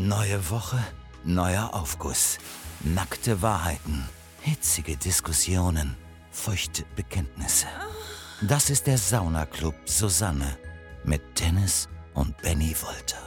Neue Woche, neuer Aufguss. Nackte Wahrheiten, hitzige Diskussionen, feuchte Bekenntnisse. Das ist der Saunaclub Susanne mit Dennis und Benny Wolter.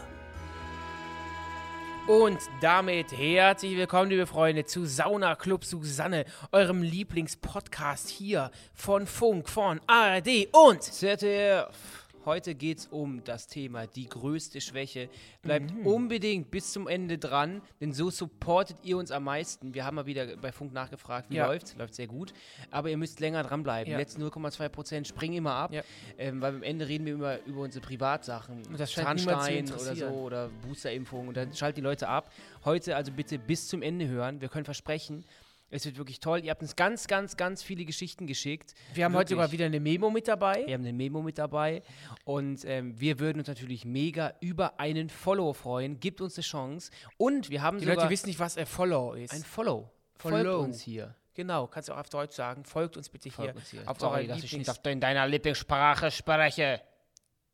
Und damit herzlich willkommen, liebe Freunde, zu Sauna Club Susanne, eurem Lieblingspodcast hier von Funk, von ARD und ZDF. Heute geht es um das Thema die größte Schwäche. Bleibt Mhm. unbedingt bis zum Ende dran, denn so supportet ihr uns am meisten. Wir haben mal wieder bei Funk nachgefragt, wie Ja. läuft's? Läuft sehr gut. Aber ihr müsst länger dranbleiben. Ja. Die letzten 0,2 Prozent springen immer ab, Ja. ähm, weil am Ende reden wir immer über unsere Privatsachen. Und das Zahnstein oder so oder Boosterimpfung und dann schaltet die Leute ab. Heute also bitte bis zum Ende hören. Wir können versprechen, es wird wirklich toll. Ihr habt uns ganz, ganz, ganz viele Geschichten geschickt. wir haben heute Wirklich. sogar wieder eine Memo mit dabei. Wir haben eine Memo mit dabei und ähm, wir würden uns natürlich mega über einen Follow freuen. Gibt uns eine Chance. Und wir haben Die sogar Leute wissen nicht, was ein Follow ist. ein Follow. Follow. Folgt uns hier. genau, kannst du auch auf Deutsch sagen. Folgt uns bitte hier. Folgt uns hier. Auf Sorry, dass ich nicht auf in deiner Lieblingssprache spreche.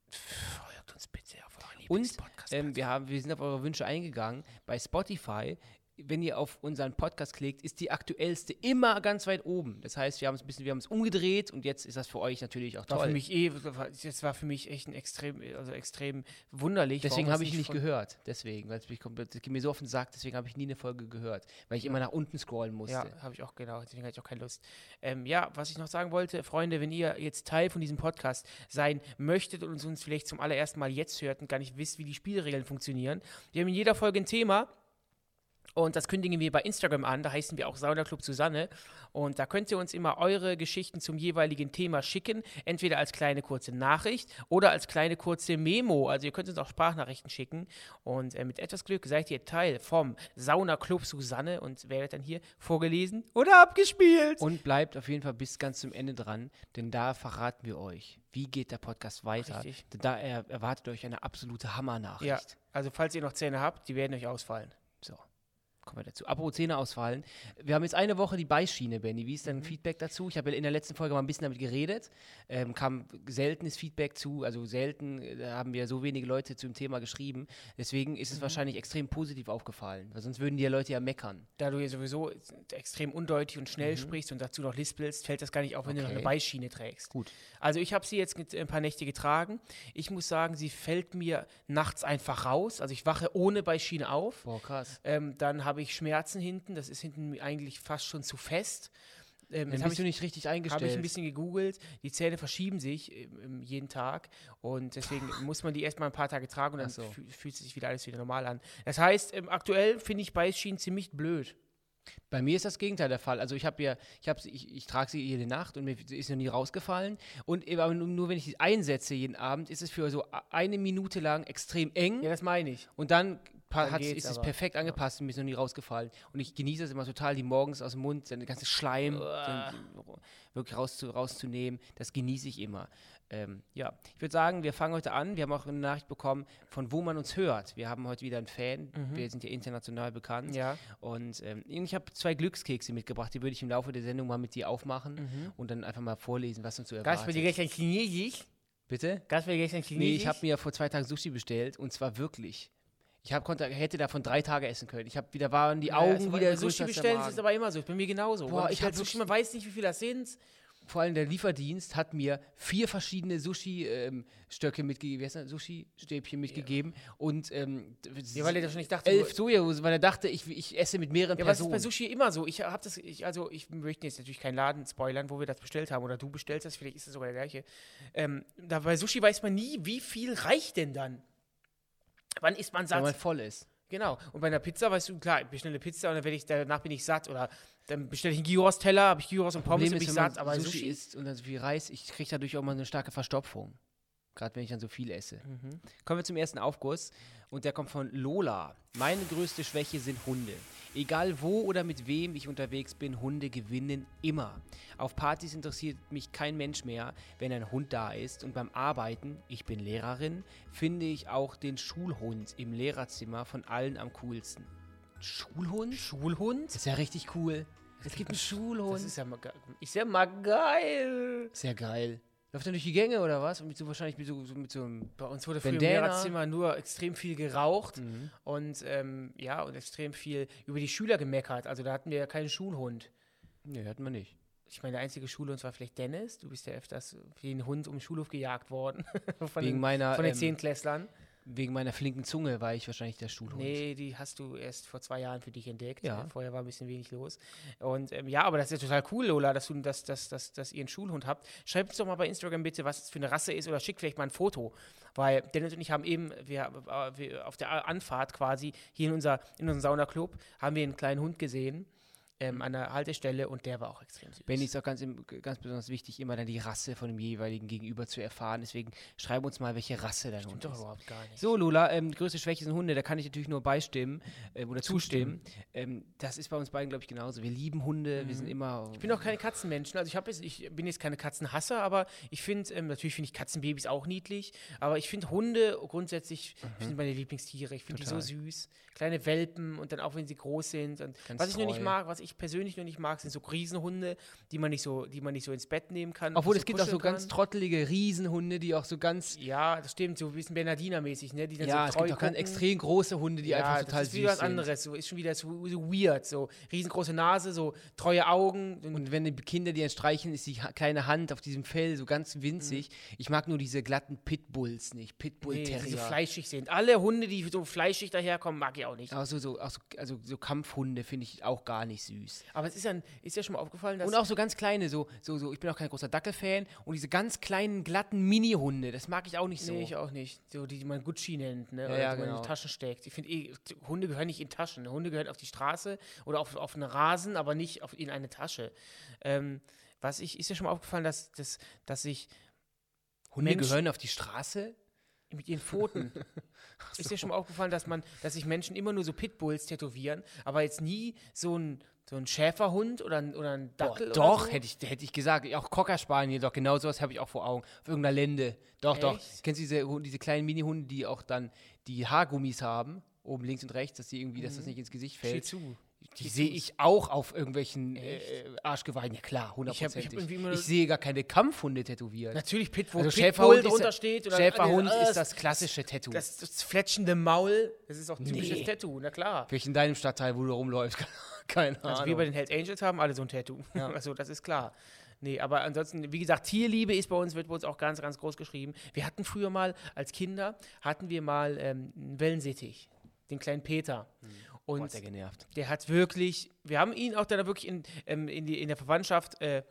Folgt uns bitte auf eurer Und Lieblingspodcast. ähm, wir, haben, wir sind auf eure Wünsche eingegangen. Bei Spotify, wenn ihr auf unseren Podcast klickt, ist die aktuellste immer ganz weit oben. Das heißt, wir haben es ein bisschen, wir haben es umgedreht und jetzt ist das für euch natürlich auch war toll. für mich eh, das war für mich echt ein extrem, also extrem wunderlich. Deswegen habe ich nicht gehört. Deswegen, weil es mich komplett, das geht mir so auf den Sack, deswegen habe ich nie eine Folge gehört, weil ich immer nach unten scrollen musste. Ja, habe ich auch, genau. Deswegen hatte ich auch keine Lust. Ähm, ja, was ich noch sagen wollte, Freunde, wenn ihr jetzt Teil von diesem Podcast sein möchtet und uns vielleicht zum allerersten Mal jetzt hört und gar nicht wisst, wie die Spielregeln funktionieren, wir haben in jeder Folge ein Thema. Und das kündigen wir bei Instagram an, da heißen wir auch Saunaclub Susanne. Und da könnt ihr uns immer eure Geschichten zum jeweiligen Thema schicken, entweder als kleine kurze Nachricht oder als kleine kurze Memo. Also ihr könnt uns auch Sprachnachrichten schicken. Und äh, mit etwas Glück seid ihr Teil vom Saunaclub Susanne und werdet dann hier vorgelesen oder abgespielt. Und bleibt auf jeden Fall bis ganz zum Ende dran, denn da verraten wir euch, wie geht der Podcast weiter. Richtig. Denn da er, erwartet euch eine absolute Hammernachricht. ja, also falls ihr noch Zähne habt, die werden euch ausfallen. So. Kommen wir dazu. Apropos Zähne ausfallen. Wir haben jetzt eine Woche die Beischiene, Benny. Wie ist Mhm. dein Feedback dazu? Ich habe in der letzten Folge mal ein bisschen damit geredet. Ähm, kam seltenes Feedback zu. Also selten äh, haben wir so wenige Leute zum Thema geschrieben. Deswegen ist es Mhm. wahrscheinlich extrem positiv aufgefallen. Weil sonst würden die Leute ja meckern. Da du ja sowieso extrem undeutig und schnell sprichst und dazu noch lispelst, fällt das gar nicht auf, wenn du noch Mhm. Okay. eine Beischiene trägst. Gut. Also ich habe sie jetzt ein paar Nächte getragen. Ich muss sagen, sie fällt mir nachts einfach raus. Also ich wache ohne Beischiene auf. Boah, krass. Ähm, dann habe ich Schmerzen hinten. Das ist hinten eigentlich fast schon zu fest. Ähm, Dann habe bist ich, du nicht richtig eingestellt. habe ich ein bisschen gegoogelt. Die Zähne verschieben sich ähm, ähm, jeden Tag. Und deswegen muss man die erstmal ein paar Tage tragen und dann so. fü- fühlt sich wieder alles wieder normal an. Das heißt, ähm, aktuell finde ich Beischienen ziemlich blöd. Bei mir ist das Gegenteil der Fall. Also ich habe ja, ich, hab sie- ich, ich trage sie jede Nacht und mir ist noch nie rausgefallen. Und eben aber nur, nur wenn ich sie einsetze jeden Abend, ist es für so eine Minute lang extrem eng. Ja, das meine ich. Und dann, geht's ist es aber. perfekt angepasst und mir ist noch nie rausgefallen. Und ich genieße es immer total, die morgens aus dem Mund, der ganze Schleim den, wirklich rauszu, rauszunehmen. Das genieße ich immer. Ähm, ja, ich würde sagen, wir fangen heute an. Wir haben auch eine Nachricht bekommen, von wo man uns hört. Wir haben heute wieder einen Fan. Wir sind ja international bekannt. Mhm. Ja. Und ähm, ich habe zwei Glückskekse mitgebracht, die würde ich im Laufe der Sendung mal mit dir aufmachen und dann einfach mal vorlesen, was uns so Gab's bei dir erwartet. gestern Chinesisch? Bitte? Bei dir gestern Chinesisch? Nee, ich habe mir vor zwei Tagen Sushi bestellt und zwar wirklich. Ich hab, konnte, hätte davon drei Tage essen können. Ich habe wieder waren die Ja, Augen ist aber- wieder Sushi bestellen ist aber immer so. Ist bei mir genauso. Boah, man ich hab Sushi, man weiß nicht, wie viel das sind. Vor allem der Lieferdienst hat mir vier verschiedene Sushi-Stöcke mitgegeben, heißt das? Sushi-Stäbchen mitgegeben und ähm, Ja, weil er das schon nicht dachte. elf Sojasoße, weil er dachte, ich, ich esse mit mehreren ja, aber es ist Personen. bei Sushi immer so. Ich habe das, ich, also ich möchte jetzt natürlich keinen Laden spoilern, wo wir das bestellt haben oder du bestellst das, vielleicht ist es sogar der gleiche. Ähm, da bei Sushi weiß man nie, wie viel reicht denn dann. Wann isst man wenn satt? man voll ist. Genau. Und bei einer Pizza weißt du, klar, ich bestelle eine Pizza und dann werde ich, danach bin ich satt. Oder dann bestelle ich einen Gyros-Teller, habe ich Gyros und Pommes bin ich wenn satt. Aber Sushi, Sushi, isst und dann so viel Reis, ich kriege dadurch auch mal eine starke Verstopfung. Gerade wenn ich dann so viel esse. Mhm. Kommen wir zum ersten Aufguss. Und der kommt von Lola. Meine größte Schwäche sind Hunde. Egal wo oder mit wem ich unterwegs bin, Hunde gewinnen immer. Auf Partys interessiert mich kein Mensch mehr, wenn ein Hund da ist. Und beim Arbeiten, ich bin Lehrerin, finde ich auch den Schulhund im Lehrerzimmer von allen am coolsten. Schulhund? Schulhund? Das ist ja richtig cool. Es gibt einen Schulhund. Das ist ja mal, ge- ist ja mal geil. Sehr geil. Läuft er durch die Gänge oder was? Und mit so wahrscheinlich mit so, so mit so einem. Bei uns wurde früher im. Lehrerzimmer nur extrem viel geraucht und ähm, ja, und extrem viel über die Schüler gemeckert. Also da hatten wir ja keinen Schulhund. Nee, hatten wir nicht. Ich meine, der einzige Schulhund war vielleicht Dennis. Du bist ja öfters wie ein Hund um den Schulhof gejagt worden. von Wegen den, meiner, von den ähm, Zehntklässlern. Wegen meiner flinken Zunge war ich wahrscheinlich der Schulhund. Nee, die hast du erst vor zwei Jahren für dich entdeckt. Ja. Äh, Vorher war ein bisschen wenig los. Und ähm, ja, aber das ist ja total cool, Lola, dass, du, dass, dass, dass, dass ihr einen Schulhund habt. Schreibt uns doch mal bei Instagram bitte, was es für eine Rasse ist oder schickt vielleicht mal ein Foto. Weil Dennis und ich haben eben, wir, äh, wir auf der Anfahrt quasi hier in, unser, in unserem Saunaclub, haben wir einen kleinen Hund gesehen ähm, an der Haltestelle und der war auch extrem süß. Benny ist auch ganz, ganz besonders wichtig, immer dann die Rasse von dem jeweiligen Gegenüber zu erfahren. Deswegen schreib uns mal, welche Rasse dein Hund Stimmt doch ist. überhaupt gar nicht. So, Lola, ähm, die größte Schwäche sind Hunde, da kann ich natürlich nur beistimmen ähm, oder zustimmen. Ähm, das ist bei uns beiden, glaube ich, genauso. Wir lieben Hunde, wir sind immer. Mhm. Ich bin auch keine Katzenmenschen. Also ich, jetzt, ich bin jetzt keine Katzenhasser, aber ich finde, ähm, natürlich finde ich Katzenbabys auch niedlich, aber ich finde Hunde grundsätzlich sind meine Lieblingstiere. Ich finde die so Mhm. Süß. Kleine Welpen und dann auch wenn sie groß sind. Was ich nur nicht mag, was ich persönlich nur nicht mag, sind so Riesenhunde, die man nicht so, die man nicht so ins Bett nehmen kann. Obwohl es gibt auch so kuscheln ganz kann. trottelige Riesenhunde, die auch so ganz. Ja, das stimmt, so ein bisschen Bernardiner-mäßig, ne? Die dann Ja, so es gibt auch ganz extrem große Hunde, die einfach total das ist süß wie was sind. anderes. So, ist schon wieder so, so weird. So riesengroße Nase, so treue Augen. Und Und wenn die Kinder die dann streichen, ist die kleine Hand auf diesem Fell so ganz winzig. Ich mag nur diese glatten Pitbulls nicht. Pitbull nee, die so fleischig sind. Alle Hunde, die so fleischig daherkommen, mag ich auch nicht. auch so, so, auch so, also so Kampfhunde finde ich auch gar nicht süß. Aber es ist ja, ist ja schon mal aufgefallen, dass Und auch so ganz kleine, so, so, so, ich bin auch kein großer Dackelfan. Und diese ganz kleinen, glatten Mini-Hunde, das mag ich auch nicht so. Nee, ich auch nicht. So, die, die man Gucci nennt, ne? Ja, oder ja, die man in genau. die Taschen steckt. Ich finde eh, Hunde gehören nicht in Taschen. Hunde gehören auf die Straße oder auf, auf einen Rasen, aber nicht auf, in eine Tasche. Ähm, was ich, ist ja schon mal aufgefallen, dass, dass, dass ich Hunde Mensch- gehören auf die Straße? mit ihren Pfoten. Ist dir schon mal aufgefallen, dass man, dass sich Menschen immer nur so Pitbulls tätowieren, aber jetzt nie so ein, so ein Schäferhund oder ein, oder ein Boah, Dackel doch, oder so? hätte ich, hätte ich gesagt. Auch Cocker Spaniel, doch, genau sowas habe ich auch vor Augen. Auf irgendeiner Lende. Doch, doch. Echt? Kennst du diese, diese kleinen Mini-Hunde, die auch dann die Haargummis haben? Oben links und rechts, dass die irgendwie, dass das nicht ins Gesicht Shih fällt. Tzu. Die sehe ich auch auf irgendwelchen äh, Arschgeweihen. Ja klar, Ich hundertprozentig. ich immer- Ich sehe gar keine Kampfhunde tätowiert. Natürlich Pitbull, Also Pitbull Schäferhund, ist, drunter steht. Schäferhund äh, ist das klassische Tattoo. Das, das fletschende Maul, das ist auch typisches Nee. Tattoo, na klar. Vielleicht in deinem Stadtteil, wo du rumläufst. Keine Also Ahnung. wir bei den Hells Angels haben alle so ein Tattoo. Ja. Also das ist klar. Nee, aber ansonsten, wie gesagt, Tierliebe ist bei uns, wird bei uns auch ganz, ganz groß geschrieben. Wir hatten früher mal, als Kinder, hatten wir mal ähm, einen Wellensittich, den kleinen Peter. Und Boah, hat der genervt. der hat wirklich, wir haben ihn auch dann wirklich in, ähm, in, die, in der Verwandtschaft äh,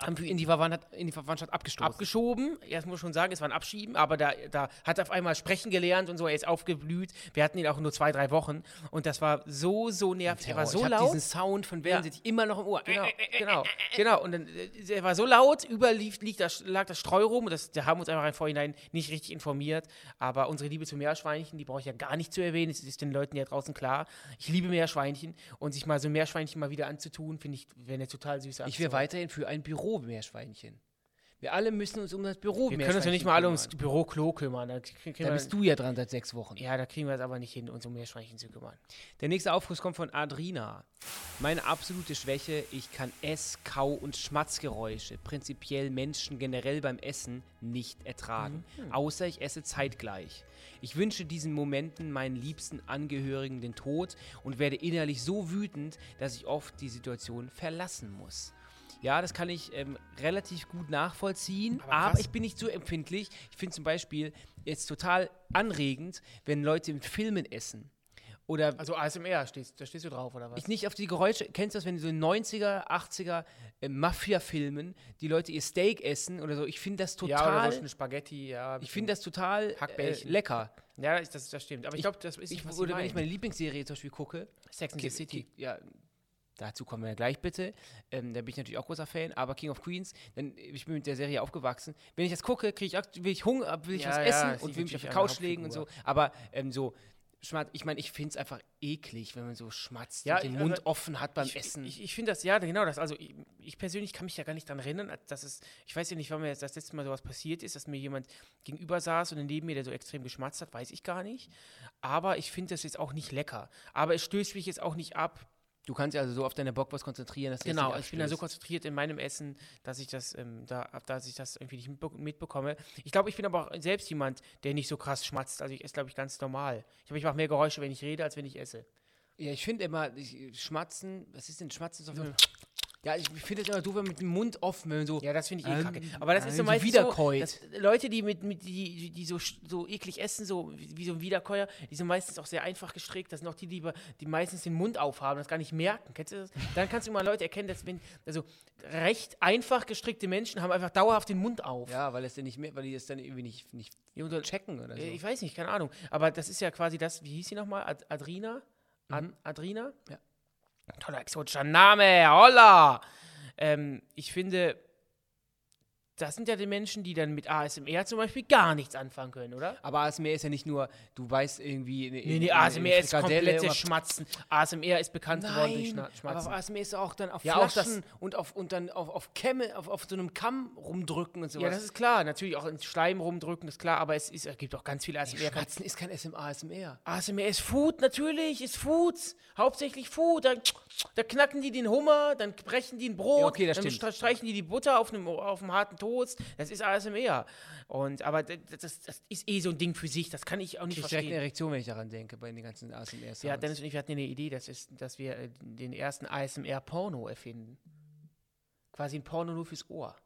haben wir ihn In die, Verwandtschaft, in die Verwandtschaft abgestoßen. abgeschoben. Erst muss ich schon sagen, es war ein Abschieben, aber da, da hat er auf einmal sprechen gelernt und so, er ist aufgeblüht. Wir hatten ihn auch nur zwei, drei Wochen und das war so, so nervig. Er war so ich laut. diesen Sound von Wellensittich immer noch im Ohr. Genau, genau, genau. Und dann, äh, er war so laut, überall lief, liegt das, lag das Streu rum. Und das, da haben wir uns einfach im Vorhinein nicht richtig informiert. Aber unsere Liebe zu Meerschweinchen, die brauche ich ja gar nicht zu erwähnen. Es ist den Leuten ja draußen klar. Ich liebe Meerschweinchen. Und sich mal so ein Meerschweinchen mal wieder anzutun, finde ich, wäre eine total süße Ich wäre weiterhin für ein Büro-Meerschweinchen. Wir alle müssen uns um das büro Wir können uns ja nicht mal alle ums Büroklo kümmern. Da, Da bist du ja dran seit sechs Wochen. ja, da kriegen wir es aber nicht hin, uns um Meerschweinchen zu kümmern. Der nächste Aufruf kommt von Adrina. Meine absolute Schwäche, ich kann Ess-, Kau- und Schmatzgeräusche, prinzipiell Menschen generell beim Essen, nicht ertragen. Außer ich esse zeitgleich. Ich wünsche diesen Momenten meinen liebsten Angehörigen den Tod und werde innerlich so wütend, dass ich oft die Situation verlassen muss. Ja, das kann ich ähm, relativ gut nachvollziehen, Aber aber, ich bin nicht so empfindlich. Ich finde zum Beispiel jetzt total anregend, wenn Leute mit Filmen essen. Oder Also ASMR, stehst, da stehst du drauf, oder was? ich nicht auf die Geräusche. Kennst du das, wenn du so in 90er, 80er äh, Mafia-Filmen die Leute ihr Steak essen oder so? Ich finde das ja, oder total. so eine Spaghetti, ja. ich finde das total äh, lecker. Ja, das, das, stimmt. Aber ich glaube, das ist Ich, oder wenn ich meine Lieblingsserie zum Beispiel gucke, Sex and the City. ja, dazu kommen wir gleich bitte. Ähm, da bin ich natürlich auch großer Fan, aber King of Queens, denn ich bin mit der Serie aufgewachsen. Wenn ich das gucke, kriege ich, auch- will ich Hunger, will ich Ja, was ja, essen und will mich auf die Couch legen und so. Aber ähm, so, Schmatz, ich meine, ich finde es einfach eklig, wenn man so schmatzt Ja, und den ich- Mund also, offen hat beim ich, Essen. Ich, ich finde das, ja, genau das. Also ich, ich persönlich kann mich ja gar nicht daran erinnern, dass es, ich weiß ja nicht, wann mir jetzt das letzte Mal sowas passiert ist, dass mir jemand gegenüber saß und neben mir, der so extrem geschmatzt hat, weiß ich gar nicht. Aber ich finde das jetzt auch nicht lecker. Aber es stößt mich jetzt auch nicht ab, Du kannst ja also so auf deine Bockwurst konzentrieren, dass du Genau, ich bin da so konzentriert in meinem Essen, dass ich das, ähm, da, dass ich das irgendwie nicht mitbe mitbekomme. Ich glaube, ich bin aber auch selbst jemand, der nicht so krass schmatzt. Also ich esse, glaube ich, ganz normal. Ich glaube, ich mache mehr Geräusche, wenn ich rede, als wenn ich esse. Ja, ich finde immer, ich, Schmatzen, was ist denn Schmatzen? Ist doch für- Ja, ich finde es immer doof, wenn man mit dem Mund offen, wenn man so. Ja, das finde ich eh Ähm, kacke. Aber das ist so ähm, meistens wiederkäut. so, Leute, die mit, mit die, die so, so eklig essen, so wie, so ein Wiederkäuer, die sind meistens auch sehr einfach gestrickt. Das sind auch die, die, die meistens den Mund aufhaben, das gar nicht merken. Kennst du das? Dann kannst du mal Leute erkennen, dass wenn, also recht einfach gestrickte Menschen haben einfach dauerhaft den Mund auf. Ja, weil es dann nicht mehr, weil die das dann irgendwie nicht, nicht checken oder so. Äh, Ich weiß nicht, keine Ahnung. Aber das ist ja quasi das, wie hieß sie nochmal? Ad Adrina? Ad Adrina? Ja. Toller exotischer Name, holla! Ähm, ich finde, das sind ja die Menschen, die dann mit ASMR zum Beispiel gar nichts anfangen können, oder? Aber ASMR ist ja nicht nur, du weißt irgendwie. Nee, nee, ASMR ist komplette Schmatzen. ASMR ist bekannt geworden durch Nein, Schna- aber Schmatzen. ASMR ist auch dann auf Ja, Flaschen und, auf, und dann auf, auf Kämme, auf, auf so einem Kamm rumdrücken und sowas. ja, das ist klar. Natürlich auch ins Schleim rumdrücken, ist klar. Aber es, ist, es gibt auch ganz viele ASMR. Schmatzen ist kein SM ASMR. ASMR ist Food, natürlich, ist Food. Hauptsächlich Food. Da, da knacken die den Hummer, dann brechen die ein Brot, Ja, okay, das dann stimmt. stre- streichen die die Butter auf einem, auf einem harten Toast. Das ist ASMR. Und, aber das, das, ist eh so ein Ding für sich, das kann ich auch nicht Ich krieg direkt eine verstehen. Erektion, wenn ich daran denke, bei den ganzen ASMR-Sounds. Ja, Dennis und ich hatten eine Idee, das ist, dass wir äh, den ersten ASMR-Porno erfinden. Quasi ein Porno nur fürs Ohr.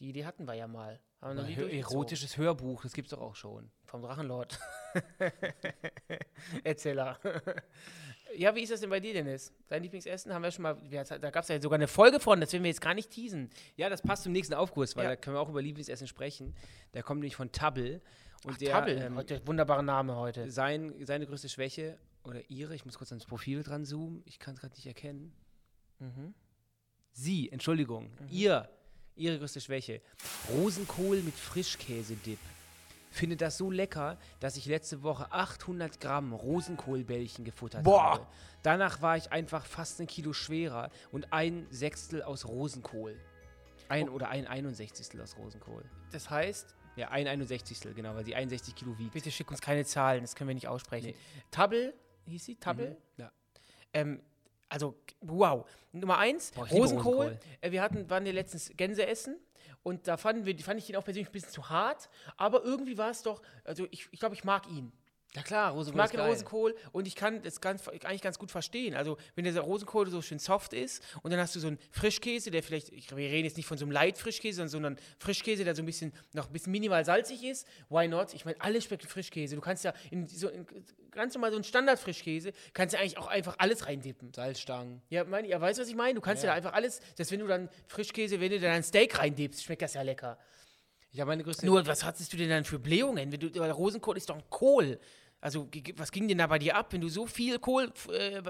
Die Idee hatten wir ja mal. Haben durchgezogen. erotisches Hörbuch, das gibt's doch auch schon. Vom Drachenlord. Erzähler. Ja, wie ist das denn bei dir, Dennis? Dein Lieblingsessen haben wir schon mal. wir- Da gab es ja sogar eine Folge von, das werden wir jetzt gar nicht teasen. Ja, das passt zum nächsten Aufkurs, weil Ja. da können wir auch über Lieblingsessen sprechen. Der kommt nämlich von Tabel. Und der, Tabel, ähm, heute wunderbarer Name heute. sein, seine größte Schwäche, oder ihre, ich muss kurz ans Profil dran zoomen, ich kann es gerade nicht erkennen. Mhm. Sie, Entschuldigung, ihr, ihre größte Schwäche. Rosenkohl mit Frischkäse-Dip. Finde das so lecker, dass ich letzte Woche 800 Gramm Rosenkohlbällchen gefuttert Boah. habe. Danach war ich einfach fast ein Kilo schwerer und ein Sechstel aus Rosenkohl. Ein oder ein 61. aus Rosenkohl. Das heißt, Ja, ein 61. genau, weil sie 61 Kilo wiegt. bitte schick uns keine Zahlen, das können wir nicht aussprechen. Nee. Tabel, hieß sie? Tabel? Ja. Ähm, also, wow. Nummer eins, Boah, Rosenkohl. Rosenkohl. Äh, wir hatten, waren ja letztens Gänse essen und da fanden fand ich den auch persönlich ein bisschen zu hart, aber irgendwie war es doch, also ich, ich glaube, ich mag ihn. Ja klar, Ich Rosenkohl mag ist den. Rosenkohl und ich kann das ganz, eigentlich ganz gut verstehen. Also, wenn der Rosenkohl so schön soft ist und dann hast du so einen Frischkäse, der vielleicht, ich, wir reden jetzt nicht von so einem Light-Frischkäse, sondern Frischkäse, der so ein bisschen, noch ein bisschen minimal salzig ist. Why not? Ich meine, alles schmeckt Frischkäse. Du kannst ja in so in, ganz normal so einen Standard-Frischkäse, kannst ja eigentlich auch einfach alles reindippen. Salzstangen. Ja, mein, ja, weißt du, was ich meine? Du kannst ja. Ja. da einfach alles, dass wenn du dann Frischkäse, wenn du dann ein Steak reindippst, schmeckt das ja lecker. Ich habe meine größte Nur, was hattest du denn dann für Blähungen? Wenn du, weil Rosenkohl ist doch ein Kohl. Also, was ging denn da bei dir ab, wenn du so viel Kohl, äh,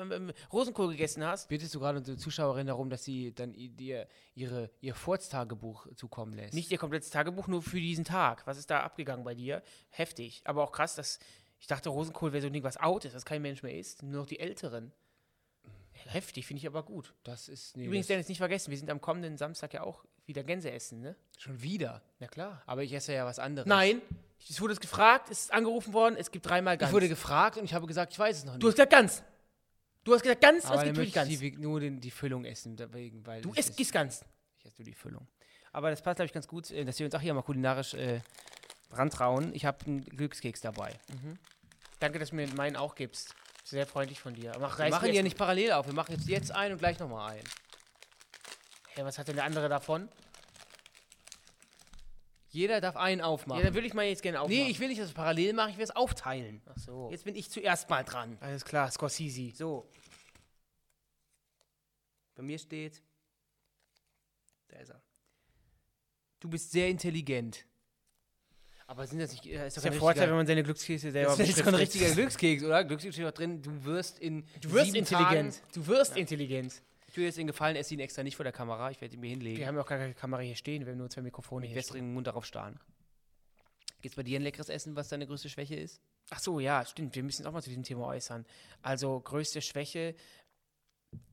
Rosenkohl gegessen hast? Bittest du gerade unsere Zuschauerin darum, dass sie dann dir ihre, ihr Furztagebuch zukommen lässt? Nicht ihr komplettes Tagebuch, nur für diesen Tag. Was ist da abgegangen bei dir? Heftig. Aber auch krass, dass ich dachte, Rosenkohl wäre so ein Ding, was out ist, was kein Mensch mehr isst. Nur noch die Älteren. Heftig, finde ich aber gut. Das ist nee, Übrigens, Dennis, nicht vergessen, wir sind am kommenden Samstag ja auch wieder Gänse essen, ne? schon wieder. Na klar. Aber ich esse ja was anderes. Nein, es wurde gefragt, es ist angerufen worden, es gibt dreimal Gans. Ich wurde gefragt und ich habe gesagt, ich weiß es noch nicht. du hast gesagt Gans. Du hast gesagt Gans, aber es gibt Gans. ich nur den, die Füllung essen, deswegen, weil Du isst gießt Gans. Ich esse nur die Füllung. Aber das passt, glaube ich, ganz gut, äh, dass wir uns auch hier mal kulinarisch äh, rantrauen. Ich habe einen Glückskeks dabei. Danke, dass du mir meinen auch gibst. Sehr freundlich von dir. Mach, Wir machen mir die ja jetzt- nicht parallel auf. Wir machen jetzt, jetzt einen und gleich nochmal einen. Hä, was hat denn der andere davon? Jeder darf einen Ja, aufmachen. dann würde ich mal jetzt gerne aufmachen. nee, ich will nicht, dass wir parallel machen, ich will es aufteilen. Ach so. Jetzt bin ich zuerst mal dran. Alles klar, Scorsese. So. Bei mir steht. Da ist er. Du bist sehr intelligent. Aber sind das nicht. äh, Ist Das doch ist der Vorteil, wenn man seine Glückskekse selber Das ist doch ein richtiger Glückskeks, oder? Glückskeks steht doch drin, du wirst in. Du wirst intelligent. Tagen- Du wirst intelligent. Ich tue jetzt den Gefallen, esse ihn extra nicht vor der Kamera. Ich werde ihn mir hinlegen. Wir haben ja auch gar keine Kamera hier stehen, wir haben nur zwei Mikrofone mit hier stehen. wässrigem Mund darauf starren. Gibt's bei dir ein leckeres Essen, was deine größte Schwäche ist? Ach so, ja, stimmt. Wir müssen auch mal zu diesem Thema äußern. Also, größte Schwäche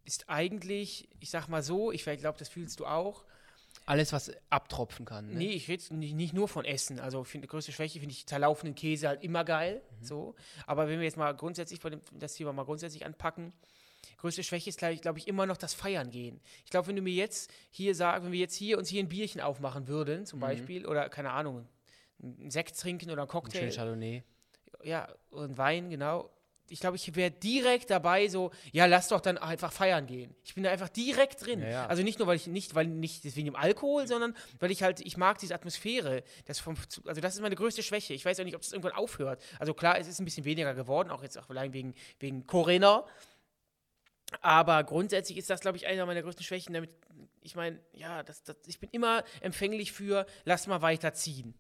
ist eigentlich, ich sag mal so, ich glaube, das fühlst du auch. Alles, was abtropfen kann. Ne? Nee, ich rede nicht, nicht nur von Essen. Also find, größte Schwäche finde ich zerlaufenden Käse halt immer geil. Mhm. So. Aber wenn wir jetzt mal grundsätzlich bei dem, das Thema mal grundsätzlich anpacken, größte Schwäche ist, glaube ich, glaub ich, immer noch das Feiern gehen. Ich glaube, wenn du mir jetzt hier sagst, wenn wir jetzt hier uns hier ein Bierchen aufmachen würden, Mhm. zum Beispiel, oder keine Ahnung, einen Sekt trinken oder einen Ein Cocktail, schönes Chardonnay. ja, und Wein, genau. Ich glaube, ich wäre direkt dabei, so, ja, lass doch dann einfach feiern gehen. Ich bin da einfach direkt drin. Ja, ja. Also nicht nur, weil ich nicht, weil nicht deswegen im Alkohol, sondern weil ich halt, ich mag diese Atmosphäre. Das vom, also das ist meine größte Schwäche. Ich weiß auch nicht, ob es irgendwann aufhört. Also klar, es ist ein bisschen weniger geworden, auch jetzt auch allein wegen, wegen Corinna. Aber grundsätzlich ist das, glaube ich, einer meiner größten Schwächen. Damit, ich meine, ja, das, das, ich bin immer empfänglich für, lass mal weiterziehen.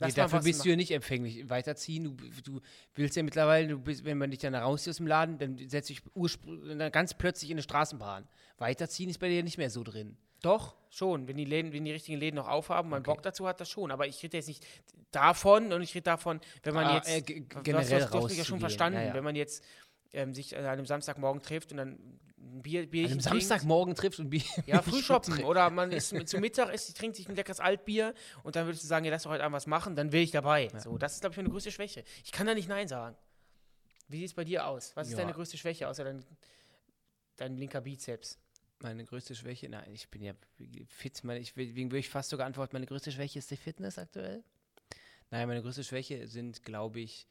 Nee, dafür bist machen. du ja nicht empfänglich. Weiterziehen, du, du willst ja mittlerweile, du bist, wenn man dich dann rausziehst aus dem Laden, dann setzt dich ganz plötzlich in eine Straßenbahn. Weiterziehen ist bei dir nicht mehr so drin. Doch, schon. Wenn die, Läden, wenn die richtigen Läden noch aufhaben, man Bock dazu hat, das schon. Aber ich rede jetzt nicht davon und ich rede davon, wenn man Ah, jetzt. äh, generell du hast, mich ja schon verstanden. Ja, ja. Wenn man jetzt ähm, sich an einem Samstagmorgen trifft und dann ein Bier, An Bierchen einem trinkt. Samstagmorgen triffst und Bier. Ja, Frühshoppen. Oder man ist zu Mittag, isst, trinkt sich ein leckeres Altbier und dann würdest du sagen, ja, lass doch heute Abend was machen, dann will ich dabei. So, das ist, glaube ich, meine größte Schwäche. Ich kann da nicht Nein sagen. Wie sieht es bei dir aus? Was ist Ja. deine größte Schwäche, außer dein, dein linker Bizeps? Meine größte Schwäche, nein, ich bin ja fit. Meine, ich, deswegen würde ich fast sogar antworten, meine größte Schwäche ist die Fitness aktuell. Nein, meine größte Schwäche sind, glaube ich,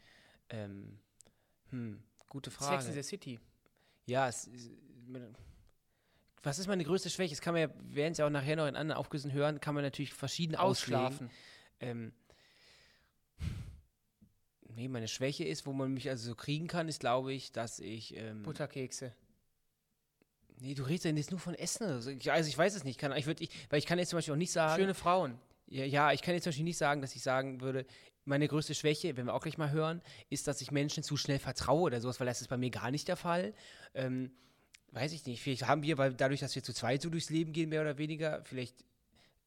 ähm, hm, gute Frage. Sex in the City. Ja, es, was ist meine größte Schwäche? Das kann man ja, wir werden es ja auch nachher noch in anderen Aufgüssen hören, kann man natürlich verschieden. Ausschlafen. Ähm, nee, meine Schwäche ist, wo man mich also so kriegen kann, ist, glaube ich, dass ich. Ähm, Butterkekse. nee, du redest ja jetzt nur von Essen. oder so. Ich- Also ich weiß es nicht. Kann, ich würd, ich, weil ich kann jetzt zum Beispiel auch nicht sagen. Schöne Frauen. Ja, ja, ich kann jetzt zum Beispiel nicht sagen, dass ich sagen würde, meine größte Schwäche, wenn wir auch gleich mal hören, ist, dass ich Menschen zu schnell vertraue oder sowas, weil das ist bei mir gar nicht der Fall. Ähm, weiß ich nicht. Vielleicht haben wir, weil dadurch, dass wir zu zweit so durchs Leben gehen, mehr oder weniger, vielleicht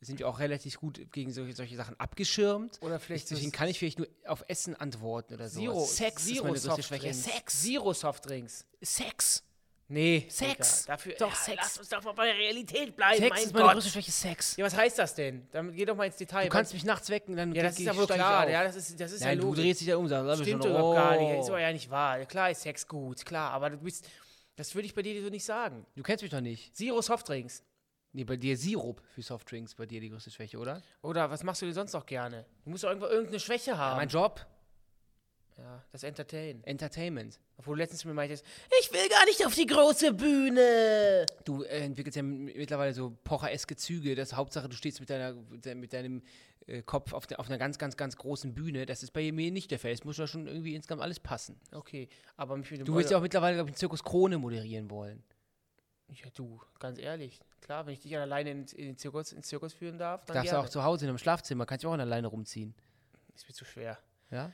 sind wir auch relativ gut gegen solche, solche Sachen abgeschirmt. Oder vielleicht Deswegen kann ich vielleicht nur auf Essen antworten oder so. Zero. Sex Zero ist meine größte Schwäche. Sex. Zero Softdrinks. Sex. Nee. Sex. Digga, Dafür, Doch, ja, Sex. Lass uns doch mal bei der Realität bleiben. Sex mein ist meine Gott. größte Schwäche. Sex. Ja, was heißt das denn? Dann geh doch mal ins Detail. Du kannst mich nachts wecken, dann ja, das ist ja wohl klar. Ja, das ist, das ist Nein, ja du logisch. drehst dich ja um, sagst, Stimmt schon, überhaupt gar nicht. oh. Ist aber ja nicht wahr. Ja, Klar ist Sex gut, klar. Aber du bist, das würde ich bei dir so nicht sagen. Du kennst mich doch nicht. Zero Softdrinks. Nee, bei dir Sirup für Softdrinks, bei dir die größte Schwäche, oder? Oder was machst du dir sonst noch gerne? Du musst doch irgendwo irgendeine Schwäche haben. mein Job, ja, das Entertain. Entertainment. Obwohl du letztens mir meintest, ich will gar nicht auf die große Bühne. Du äh, entwickelst ja mittlerweile so pochereske Züge, das Hauptsache, du stehst mit, deiner, mit de- deinem äh, Kopf auf, der, auf einer ganz, ganz, ganz großen Bühne. Das ist bei mir nicht der Fall. Es muss ja schon irgendwie insgesamt alles passen. Okay, aber mich Du willst ja auch mittlerweile, glaube ich, einen Zirkus Krone moderieren wollen. Ja, du, ganz ehrlich. Klar, wenn ich dich alleine in, in den Zirkus, ins Zirkus führen darf, dann Darfst du auch zu Hause in einem Schlafzimmer, kannst du auch alleine rumziehen. Ist mir zu schwer. Ja?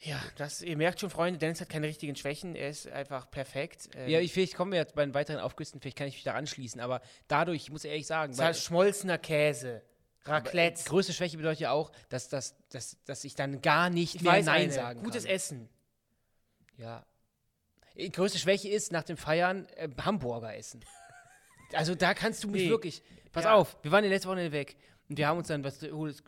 Ja, das, ihr merkt schon, Freunde, Dennis hat keine richtigen Schwächen. Er ist einfach perfekt. Ähm, Ja, ich, vielleicht kommen wir jetzt bei den weiteren Aufgüssen, vielleicht kann ich mich da anschließen, aber dadurch, ich muss ehrlich sagen, halt schmolzener Käse. Raclette. größte Schwäche bedeutet ja auch, dass, dass, dass, dass ich dann gar nicht ich mehr Nein eine. sagen Gutes kann. Essen. Ja. Die größte Schwäche ist nach dem Feiern äh, Hamburger essen. Also da kannst du mich Nee. wirklich. Pass Ja. auf, wir waren ja letzte Woche weg und wir haben uns dann was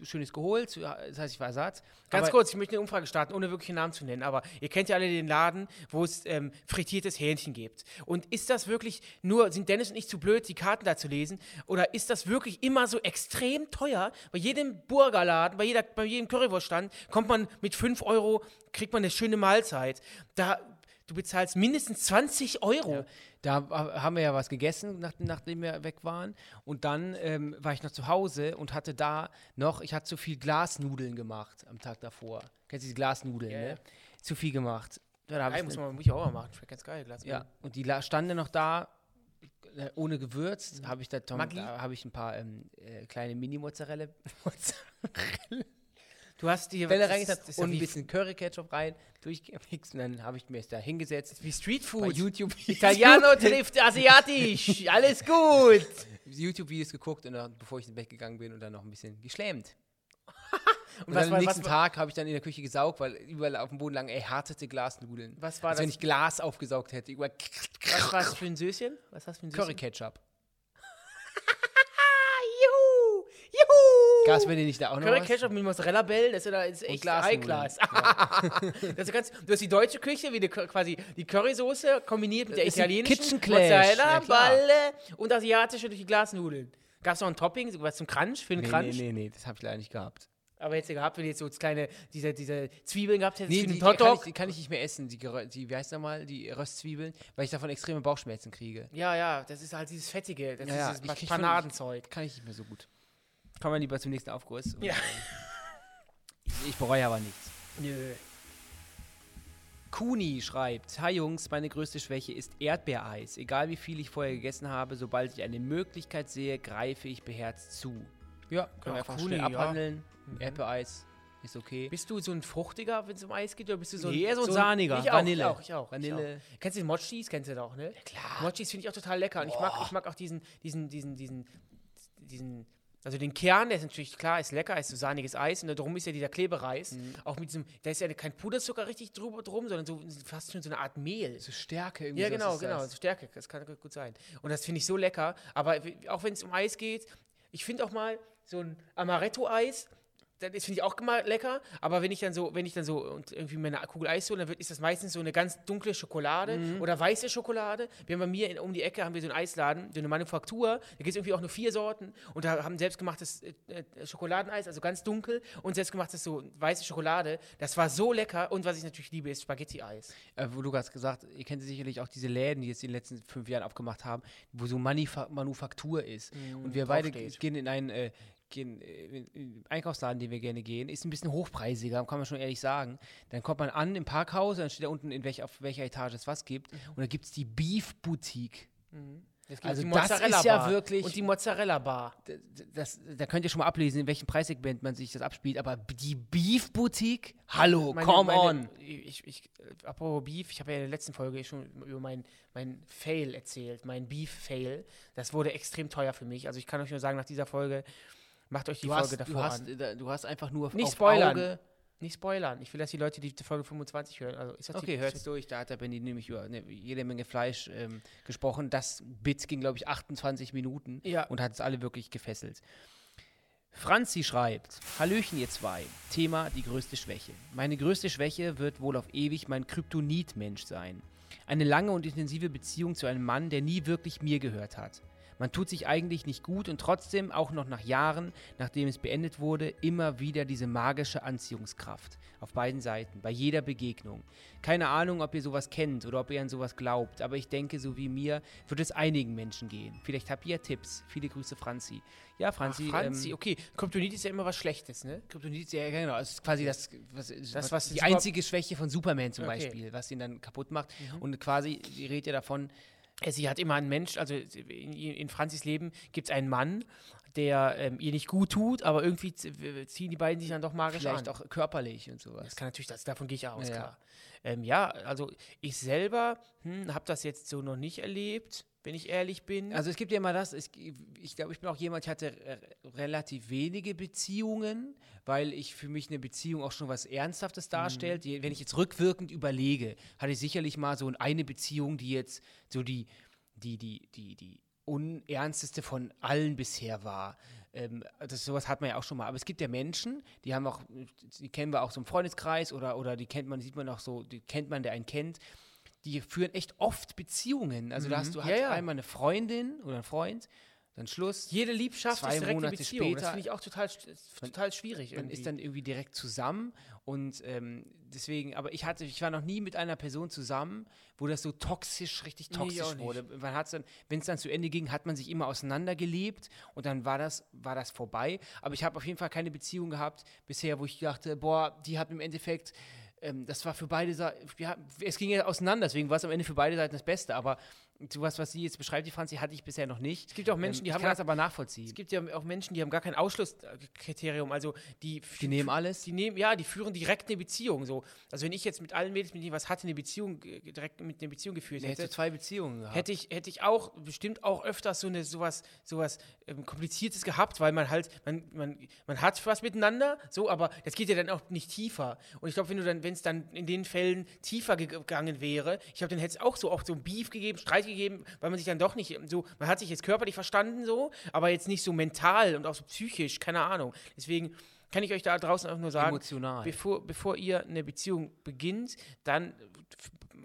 Schönes geholt. Das heißt, ich war satt. Ganz aber kurz, ich möchte eine Umfrage starten, ohne wirklich einen Namen zu nennen, aber ihr kennt ja alle den Laden, wo es ähm, frittiertes Hähnchen gibt. Und ist das wirklich nur, sind Dennis und ich zu blöd, die Karten da zu lesen? Oder ist das wirklich immer so extrem teuer? Bei jedem Burgerladen, bei, jeder, bei jedem Currywurststand kommt man mit 5 Euro, kriegt man eine schöne Mahlzeit. Da, du bezahlst mindestens 20 Euro. Da ha- haben wir ja was gegessen, nach, nachdem wir weg waren. Und dann ähm, war ich noch zu Hause und hatte da noch, ich hatte zu viel Glasnudeln gemacht am Tag davor. Kennst du diese Glasnudeln, Ja, ne? ja. Zu viel gemacht. Ja, da Geil, ich muss, man, muss ich auch mal machen. Schmeckt ganz geil. Glas Ja, und die standen noch da, äh, ohne Gewürz, habe ich da, Tom, da habe ich ein paar ähm, äh, kleine Mini-Mozzarella Du hast die Bälle reingetan das ist ja und ein bisschen Curry-Ketchup rein, durchgemixt und dann habe ich mir da hingesetzt. Wie Streetfood. Bei YouTube Italiano trifft Asiatisch. Alles gut. YouTube-Videos geguckt und dann, bevor ich ins Bett gegangen bin und dann noch ein bisschen geschlämt. Und, was dann war- am nächsten Tag habe ich dann in der Küche gesaugt, weil überall auf dem Boden lagen erhärtete Glasnudeln. Was war Als wenn das? ich Glas aufgesaugt hätte. Was war das für ein Söschen? Was hast du für ein Söschen? Curry-Ketchup. Gab's bei dir nicht da auch noch Curry was? Ketchup mit Mozzarella Bell, das ist, ja- das ist echt. High-Class. das ist ganz, du hast die deutsche Küche, wie die, quasi die Currysoße kombiniert mit der Das italienischen Mozzarella, ja. Balle und asiatische durch die Glasnudeln. Gab es noch ein Topping, was zum Crunch, für den Nee, Crunch? nee, nee, nee, das habe ich leider nicht gehabt. Aber hättest du gehabt, wenn du jetzt so kleine, diese, diese Zwiebeln gehabt hättest Nee, für die, den die, kann ich, die kann ich nicht mehr essen, die, die wie heißt nochmal, die Röstzwiebeln, weil ich davon extreme Bauchschmerzen kriege. Ja, ja, das ist halt dieses Fettige, das Ja, ja, ist ich dieses Panadenzeug. Kann ich nicht mehr so gut. Kommen wir lieber zum nächsten Aufguss. Ja. ähm, ich, ich bereue aber nichts. Nö. Kuni schreibt, Hi Jungs, meine größte Schwäche ist Erdbeereis. Egal wie viel ich vorher gegessen habe, sobald ich eine Möglichkeit sehe, greife ich beherzt zu. Ja, können wir einfach Kuni, schnell ja. abhandeln. Erdbeereis ist okay. Bist du so ein fruchtiger, wenn es um Eis geht, oder bist du so ein, Nee, eher so ein sahniger. Ich auch, Vanille. Ich auch, ich auch. Vanille. Ich auch. Kennst du den Mochis? Kennst du doch, ne? Ja, klar. Mochis finde ich auch total lecker. Und ich mag, ich mag auch diesen, diesen, diesen, diesen, diesen, also den Kern, der ist natürlich klar, ist lecker, ist so sahniges Eis und darum ist ja dieser Klebereis. Mhm. Auch mit diesem, da ist ja kein Puderzucker richtig drüber drum, sondern so fast schon so eine Art Mehl. So Stärke irgendwie. Ja, genau, genau. das. Stärke, das kann gut sein. Und das finde ich so lecker. Aber auch wenn es um Eis geht, ich finde auch mal so ein Amaretto-Eis, das finde ich auch immer lecker. Aber wenn ich dann so, wenn ich dann so und irgendwie mir eine Kugel Eis hole, dann wird, ist das meistens so eine ganz dunkle Schokolade Mhm. oder weiße Schokolade. Wir haben bei mir in, um die Ecke haben wir so einen Eisladen, so eine Manufaktur. Da gibt es irgendwie auch nur vier Sorten und da haben selbstgemachtes äh, äh, Schokoladeneis, also ganz dunkel und selbstgemachtes so weiße Schokolade. Das war so lecker und was ich natürlich liebe, ist Spaghetti-Eis. Äh, wo du gerade gesagt, ihr kennt sicherlich auch diese Läden, die jetzt in den letzten fünf Jahren aufgemacht haben, wo so Manifa Manufaktur ist. und wir beide draufsteht. gehen in einen äh, gehen, äh, in- in Einkaufsladen, den wir gerne gehen, ist ein bisschen hochpreisiger, kann man schon ehrlich sagen. Dann kommt man an im Parkhaus, dann steht da unten, in welch, auf welcher Etage es was gibt. Und da gibt es die Beef Boutique. Gibt Also das ist ja wirklich- Und die Mozzarella Bar. D- d- Das, da könnt ihr schon mal ablesen, in welchem Preissegment man sich das abspielt. Aber die Beef Boutique? Hallo, Meine- come meine, on! Ich, ich, apropos Beef, ich habe ja in der letzten Folge schon über mein, mein Fail erzählt, mein Beef-Fail. Das wurde extrem teuer für mich. Also ich kann euch nur sagen, nach dieser Folge, macht euch die Du Folge hast, du, davor hast, an. du hast einfach nur Nicht auf spoilern. Auge. Nicht spoilern. Ich will, dass die Leute die Folge 25 hören. Also ist das Okay, die, hört's durch. Da hat der Benny nämlich über eine, jede Menge Fleisch ähm, gesprochen. Das Bit ging, glaube ich, 28 Minuten Ja. und hat es alle wirklich gefesselt. Franzi schreibt: Hallöchen, ihr zwei. Thema: die größte Schwäche. Meine größte Schwäche wird wohl auf ewig mein Kryptonit-Mensch sein. Eine lange und intensive Beziehung zu einem Mann, der nie wirklich mir gehört hat. Man tut sich eigentlich nicht gut und trotzdem, auch noch nach Jahren, nachdem es beendet wurde, immer wieder diese magische Anziehungskraft. Auf beiden Seiten, bei jeder Begegnung. Keine Ahnung, ob ihr sowas kennt oder ob ihr an sowas glaubt, aber ich denke, so wie mir, wird es einigen Menschen gehen. Vielleicht habt ihr Tipps. Viele Grüße, Franzi. Ja, Ach, Franzi. Franzi, ähm, okay. Kryptonit ist ja immer was Schlechtes, ne? Kryptonit, ja genau, es ist quasi das, was, Das, was die einzige Schwäche von Superman zum Okay. Beispiel, was ihn dann kaputt macht. Und quasi, sie redet ja davon, Sie hat immer einen Mensch, also in, in Franzis Leben gibt es einen Mann, der ähm, ihr nicht gut tut, aber irgendwie ziehen die beiden sich dann doch magisch vielleicht an. auch körperlich und sowas. Das kann natürlich, das, davon gehe ich aus, Ja, ja. klar. Ähm, ja, also ich selber hm, habe das jetzt so noch nicht erlebt, wenn ich ehrlich bin. Also es gibt ja immer das, es, ich glaube, ich bin auch jemand, ich hatte relativ wenige Beziehungen, weil ich für mich eine Beziehung auch schon was Ernsthaftes darstellt. Die, wenn ich jetzt rückwirkend überlege, hatte ich sicherlich mal so eine Beziehung, die jetzt so die, die, die, die, die unernsteste von allen bisher war. Ähm, das, sowas hat man ja auch schon mal. Aber es gibt ja Menschen, die haben auch, die kennen wir auch so im Freundeskreis oder, oder die kennt man, sieht man auch so, die kennt man, der einen kennt die führen echt oft Beziehungen. Also da hast du Ja, hast ja. einmal eine Freundin oder einen Freund, dann Schluss. Jede Liebschaft zwei ist direkt Monate Beziehung. das später- finde ich auch total, total schwierig. Man irgendwie. ist dann irgendwie direkt zusammen und ähm, deswegen, aber ich hatte, ich war noch nie mit einer Person zusammen, wo das so toxisch, richtig Nee, ich toxisch nicht. wurde. Man hat's dann, wenn es dann zu Ende ging, hat man sich immer auseinandergelebt und dann war das, war das vorbei. Aber ich habe auf jeden Fall keine Beziehung gehabt bisher, wo ich dachte, boah, die hat im Endeffekt ähm, das war für beide Seiten, ja, es ging ja auseinander, deswegen war es am Ende für beide Seiten das Beste, aber sowas, was sie jetzt beschreibt, die Franzi, hatte ich bisher noch nicht. Es gibt auch Menschen, Ähm, die haben das aber nachvollziehen. Es gibt ja auch Menschen, die haben gar kein Ausschlusskriterium. Also die, Die nehmen alles? Die nehmen, ja, die führen direkt eine Beziehung. So. Also wenn ich jetzt mit allen Mädels, mit denen ich was hatte, eine Beziehung, direkt mit einer Beziehung geführt hätte hätte, zwei Beziehungen gehabt. hätte ich, hätte ich auch bestimmt auch öfters so eine sowas, sowas ähm, Kompliziertes gehabt, weil man halt, man, man, man hat was miteinander, so, aber das geht ja dann auch nicht tiefer. Und ich glaube, wenn du dann, wenn es dann in den Fällen tiefer gegangen wäre. Ich habe den hätte es auch so oft so ein Beef gegeben, Streit gegeben, weil man sich dann doch nicht so, man hat sich jetzt körperlich verstanden so, aber jetzt nicht so mental und auch so psychisch, keine Ahnung. Deswegen kann ich euch da draußen auch nur sagen, Emotional. Bevor, bevor ihr eine Beziehung beginnt, dann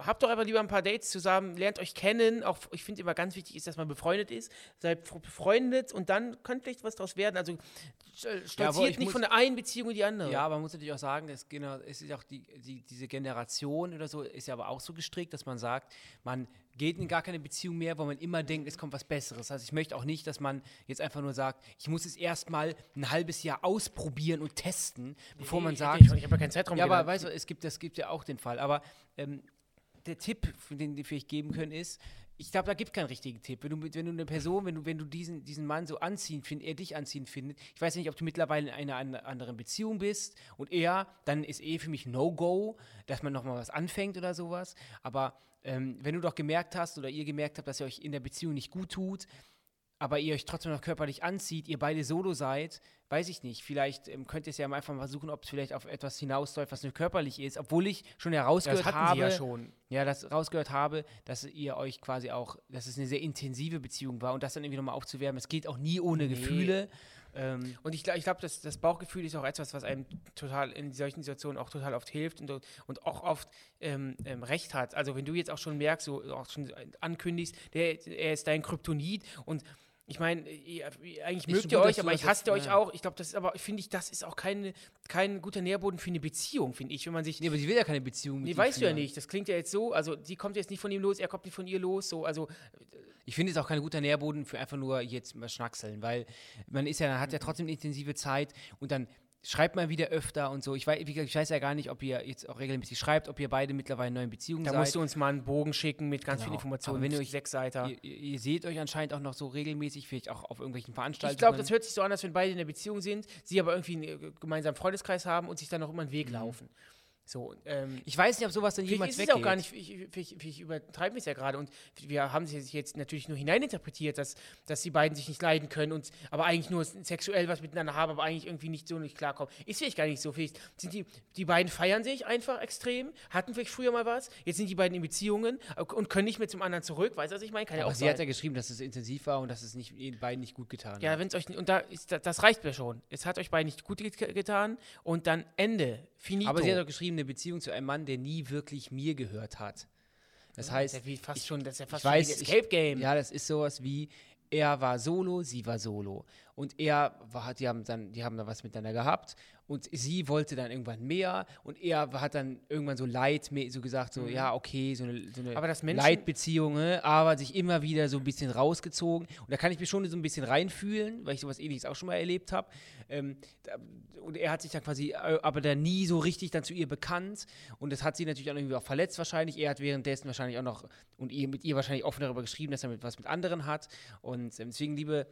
habt doch einfach lieber ein paar Dates zusammen, lernt euch kennen. Auch ich finde immer ganz wichtig ist, dass man befreundet ist. Seid befreundet und dann könnte vielleicht was draus werden. Also stolziert ja, nicht von der einen Beziehung in die andere. Ja, aber man muss natürlich auch sagen, es, genau, es ist auch die, die, diese Generation oder so, ist ja aber auch so gestrickt, dass man sagt, man geht in gar keine Beziehung mehr, wo man immer denkt, es kommt was Besseres. Also ich möchte auch nicht, dass man jetzt einfach nur sagt, ich muss es erstmal ein halbes Jahr ausprobieren und testen, bevor nee, man sagt. Ich, ich habe ja keinen Zeitraum. Ja, aber weißt du, es gibt, das gibt ja auch den Fall. Aber ähm, der Tipp, den wir vielleicht geben können, ist, ich glaube, da gibt es keinen richtigen Tipp. Wenn du, wenn du eine Person, wenn du, wenn du diesen, diesen Mann so anziehen findest, er dich anziehen findet, ich weiß nicht, ob du mittlerweile in einer anderen Beziehung bist und er, dann ist eh für mich No-Go, dass man nochmal was anfängt oder sowas. Aber ähm, wenn du doch gemerkt hast oder ihr gemerkt habt, dass ihr euch in der Beziehung nicht gut tut, aber ihr euch trotzdem noch körperlich anzieht, ihr beide solo seid, weiß ich nicht. Vielleicht ähm, könnt ihr es ja mal einfach mal versuchen, ob es vielleicht auf etwas hinausläuft, was nur körperlich ist. Obwohl ich schon herausgehört das habe, ja, schon. ja, das rausgehört habe, dass ihr euch quasi auch, dass es eine sehr intensive Beziehung war und das dann irgendwie nochmal aufzuwärmen. Es geht auch nie ohne nee. Gefühle. Ähm, und ich, ich glaube, das, das Bauchgefühl ist auch etwas, was einem total in solchen Situationen auch total oft hilft und, und auch oft ähm, ähm, recht hat. Also wenn du jetzt auch schon merkst, so auch schon ankündigst, der, er ist dein Kryptonit und ich meine, eigentlich mögt ihr euch, aber ich hasse euch ja. auch. Ich glaube, das ist aber, finde ich, das ist auch keine, kein guter Nährboden für eine Beziehung, finde ich, wenn man sich. Nee, aber sie will ja keine Beziehung mit Nee, weißt du ja nicht. Das klingt ja jetzt so, also sie kommt jetzt nicht von ihm los, er kommt nicht von ihr los, so, also. Ich finde es auch kein guter Nährboden für einfach nur jetzt mal schnackseln, weil man ist ja, hat ja trotzdem eine intensive Zeit und dann schreibt mal wieder öfter und so. Ich weiß, ich weiß ja gar nicht, ob ihr jetzt auch regelmäßig schreibt, ob ihr beide mittlerweile in neuen Beziehungen da seid. Da musst du uns mal einen Bogen schicken mit ganz genau. vielen Informationen. Aber wenn ihr euch sechs Seiten. Ihr, ihr, seht euch anscheinend auch noch so regelmäßig, vielleicht auch auf irgendwelchen Veranstaltungen. Ich glaube, das hört sich so an, als wenn beide in einer Beziehung sind, sie aber irgendwie einen äh, gemeinsamen Freundeskreis haben und sich dann noch immer einen Weg mhm. laufen. So, ähm, ich weiß nicht, ob sowas dann jemals weggeht. auch gar nicht, ich, ich, ich, übertreibe es ja gerade und wir haben sich jetzt natürlich nur hineininterpretiert, dass, dass die beiden sich nicht leiden können und aber eigentlich nur sexuell was miteinander haben, aber eigentlich irgendwie nicht so nicht klarkommen. Ist vielleicht gar nicht so. Vielleicht sind die, die beiden feiern sich einfach extrem, hatten vielleicht früher mal was, jetzt sind die beiden in Beziehungen und können nicht mehr zum anderen zurück, weißt du, was ich meine? Kann aber ja auch sie sein. hat ja geschrieben, dass es intensiv war und dass es nicht, den beiden nicht gut getan ja, hat. Ja, wenn es euch, und da ist, das reicht mir schon. Es hat euch beiden nicht gut getan und dann Ende, finito. Aber sie hat doch geschrieben, eine Beziehung zu einem Mann, der nie wirklich mir gehört hat. Das ja, heißt, das ist ja fast ich, schon, das ist ja fast schon weiß, Escape Game. ja, das ist sowas wie er war solo, sie war solo und er war, die haben dann, die haben dann was miteinander gehabt und sie wollte dann irgendwann mehr und er hat dann irgendwann so Leid, so gesagt, so, mhm. ja, okay, so eine, so eine aber das Leitbeziehung, ne, aber sich immer wieder so ein bisschen rausgezogen. Und da kann ich mich schon so ein bisschen reinfühlen, weil ich sowas ähnliches auch schon mal erlebt habe. Ähm, und er hat sich dann quasi, äh, aber dann nie so richtig dann zu ihr bekannt. Und das hat sie natürlich auch irgendwie auch verletzt wahrscheinlich. Er hat währenddessen wahrscheinlich auch noch und ihr, mit ihr wahrscheinlich offen darüber geschrieben, dass er mit, was mit anderen hat. Und ähm, deswegen, liebe